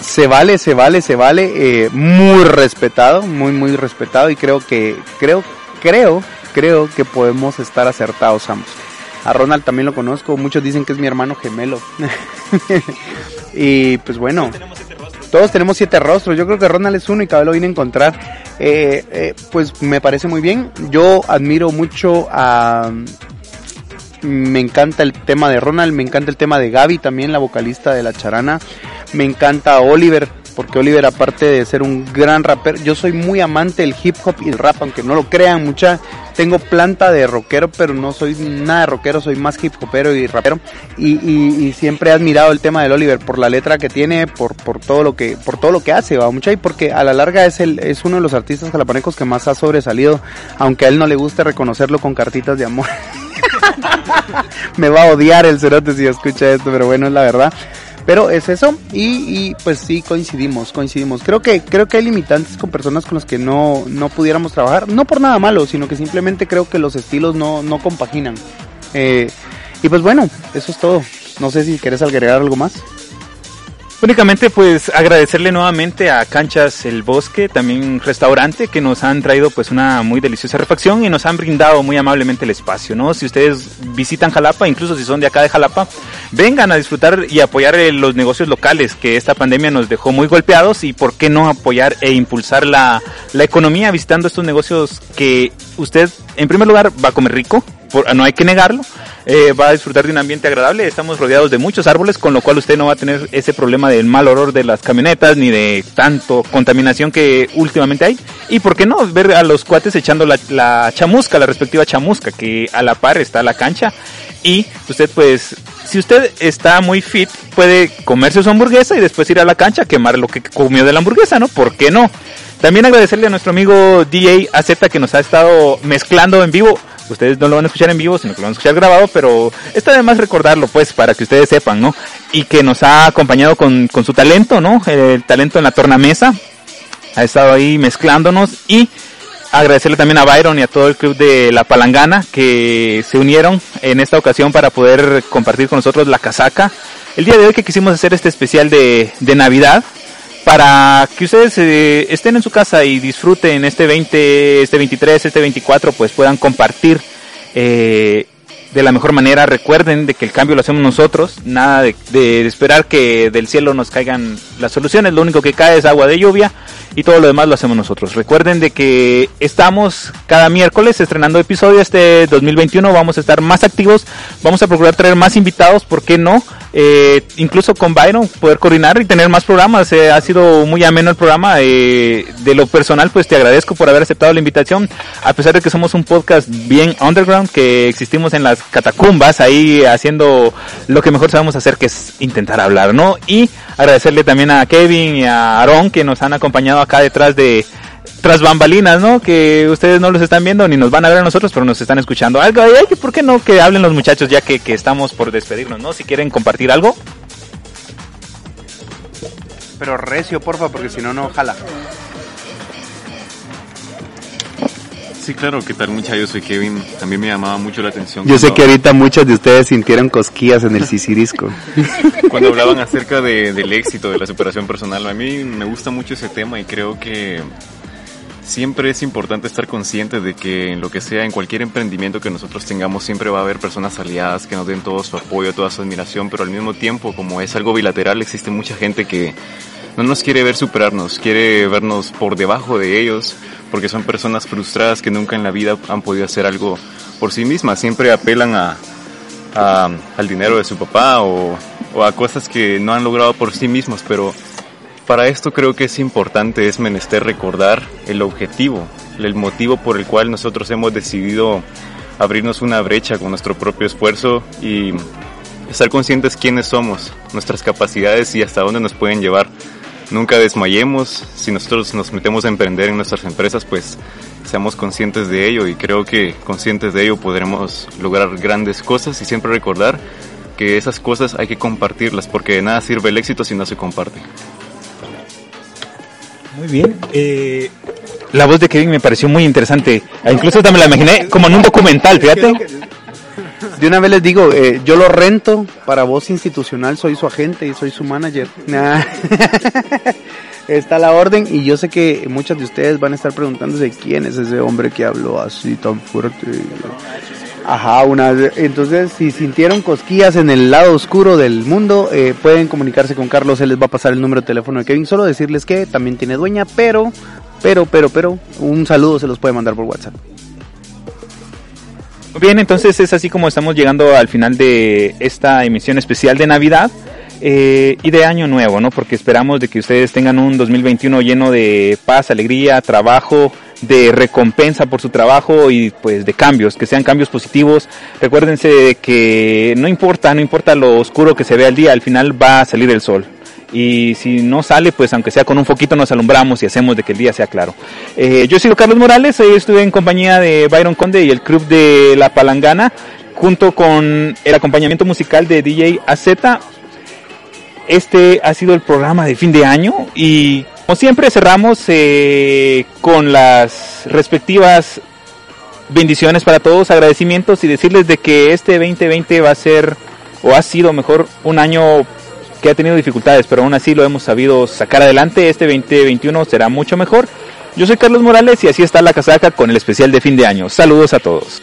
Se vale, se vale, se vale. Eh, muy respetado, muy, muy respetado. Y creo que, creo, creo, creo que podemos estar acertados ambos. A Ronald también lo conozco. Muchos dicen que es mi hermano gemelo. *laughs* y pues bueno. Todos tenemos siete rostros. Yo creo que Ronald es uno y cada vez lo vine a encontrar. Eh, eh, pues me parece muy bien. Yo admiro mucho a. Me encanta el tema de Ronald, me encanta el tema de Gaby, también la vocalista de La Charana. Me encanta Oliver, porque Oliver aparte de ser un gran rapero, yo soy muy amante del hip hop y el rap, aunque no lo crean mucha, tengo planta de rockero, pero no soy nada rockero, soy más hip hopero y rapero, y, siempre he admirado el tema del Oliver por la letra que tiene, por, por todo lo que, por todo lo que hace, va mucha, y porque a la larga es el, es uno de los artistas jalapanecos que más ha sobresalido, aunque a él no le guste reconocerlo con cartitas de amor. *laughs* Me va a odiar el cerote si escucha esto, pero bueno, es la verdad. Pero es eso y, y, pues sí coincidimos, coincidimos. Creo que creo que hay limitantes con personas con las que no no pudiéramos trabajar, no por nada malo, sino que simplemente creo que los estilos no no compaginan. Eh, y pues bueno, eso es todo. No sé si quieres agregar algo más. Únicamente pues agradecerle nuevamente a Canchas El Bosque, también restaurante, que nos han traído pues una muy deliciosa refacción y nos han brindado muy amablemente el espacio, ¿no? Si ustedes visitan Jalapa, incluso si son de acá de Jalapa, vengan a disfrutar y apoyar los negocios locales que esta pandemia nos dejó muy golpeados y por qué no apoyar e impulsar la, la economía visitando estos negocios que usted en primer lugar va a comer rico, no hay que negarlo, eh, va a disfrutar de un ambiente agradable. Estamos rodeados de muchos árboles, con lo cual usted no va a tener ese problema del mal olor de las camionetas ni de tanto contaminación que últimamente hay. Y por qué no ver a los cuates echando la, chamusca, la respectiva chamusca, que a la par está la cancha. Y usted pues si usted está muy fit, puede comerse su hamburguesa y después ir a la cancha a quemar lo que comió de la hamburguesa, ¿no? ¿Por qué no? También agradecerle a nuestro amigo DJ AZ que nos ha estado mezclando en vivo. Ustedes no lo van a escuchar en vivo, sino que lo van a escuchar grabado, pero está de más recordarlo, pues, para que ustedes sepan, ¿no? Y que nos ha acompañado con, con su talento, ¿no? El talento en la tornamesa. Ha estado ahí mezclándonos y agradecerle también a Byron y a todo el club de La Palangana que se unieron en esta ocasión para poder compartir con nosotros la casaca. El día de hoy que quisimos hacer este especial de, de Navidad para que ustedes eh, estén en su casa y disfruten este 20, este 23, este 24, pues puedan compartir eh, de la mejor manera. Recuerden de que el cambio lo hacemos nosotros, nada de, de, esperar que del cielo nos caigan las soluciones, lo único que cae es agua de lluvia y todo lo demás lo hacemos nosotros. Recuerden de que estamos cada miércoles estrenando episodio este 2021, vamos a estar más activos, vamos a procurar traer más invitados, ¿por qué no? Eh, incluso con Byron poder coordinar y tener más programas, eh, ha sido muy ameno el programa, eh, de lo personal pues te agradezco por haber aceptado la invitación, a pesar de que somos un podcast bien underground, que existimos en las catacumbas, ahí haciendo lo que mejor sabemos hacer, que es intentar hablar, ¿no? Y agradecerle también a Kevin y a Aaron que nos han acompañado acá detrás de tras bambalinas, ¿no? Que ustedes no los están viendo ni nos van a ver a nosotros, pero nos están escuchando. Algo, ay, ¿por qué no que hablen los muchachos ya que, que estamos por despedirnos, ¿no? Si quieren compartir algo. Pero recio, porfa, porque si no, no jala. Sí, claro, ¿qué tal mucha? Yo soy Kevin, también me llamaba mucho la atención. Yo sé que ahorita muchos de ustedes sintieron cosquillas en el sisirisco. *laughs* cuando hablaban acerca de, del éxito, de la superación personal, a mí me gusta mucho ese tema y creo que siempre es importante estar consciente de que en lo que sea, en cualquier emprendimiento que nosotros tengamos, siempre va a haber personas aliadas que nos den todo su apoyo, toda su admiración, pero al mismo tiempo, como es algo bilateral, existe mucha gente que no nos quiere ver superarnos, quiere vernos por debajo de ellos, porque son personas frustradas que nunca en la vida han podido hacer algo por sí mismas, siempre apelan a, al dinero de su papá o, o a cosas que no han logrado por sí mismos, pero para esto creo que es importante, es menester recordar el objetivo, el motivo por el cual nosotros hemos decidido abrirnos una brecha con nuestro propio esfuerzo y estar conscientes quiénes somos, nuestras capacidades y hasta dónde nos pueden llevar. Nunca desmayemos, si nosotros nos metemos a emprender en nuestras empresas, pues seamos conscientes de ello y creo que conscientes de ello podremos lograr grandes cosas y siempre recordar que esas cosas hay que compartirlas porque de nada sirve el éxito si no se comparte. Muy bien. Eh, la voz de Kevin me pareció muy interesante. Incluso también la imaginé como en un documental, fíjate. De una vez les digo, eh, yo lo rento para voz institucional, soy su agente y soy su manager. Nah. *laughs* Está la orden y yo sé que muchos de ustedes van a estar preguntándose quién es ese hombre que habló así tan fuerte. Ajá, una entonces si sintieron cosquillas en el lado oscuro del mundo, eh, pueden comunicarse con Carlos, él les va a pasar el número de teléfono de Kevin, solo decirles que también tiene dueña, pero, pero, pero, pero, un saludo se los puede mandar por WhatsApp. Bien, entonces es así como estamos llegando al final de esta emisión especial de Navidad. Eh, y de año nuevo, ¿no? Porque esperamos de que ustedes tengan un 2021 lleno de paz, alegría, trabajo, de recompensa por su trabajo y pues de cambios, que sean cambios positivos. Recuérdense de que no importa, no importa lo oscuro que se vea el día, al final va a salir el sol. Y si no sale, pues aunque sea con un foquito nos alumbramos y hacemos de que el día sea claro. Eh, yo soy Carlos Morales, hoy estuve en compañía de Byron Conde y el club de La Palangana, junto con el acompañamiento musical de DJ AZ. Este ha sido el programa de fin de año y como siempre cerramos eh, con las respectivas bendiciones para todos, agradecimientos y decirles de que este 2020 va a ser o ha sido mejor un año que ha tenido dificultades, pero aún así lo hemos sabido sacar adelante. Este 2021 será mucho mejor. Yo soy Carlos Morales y así está la casaca con el especial de fin de año. Saludos a todos.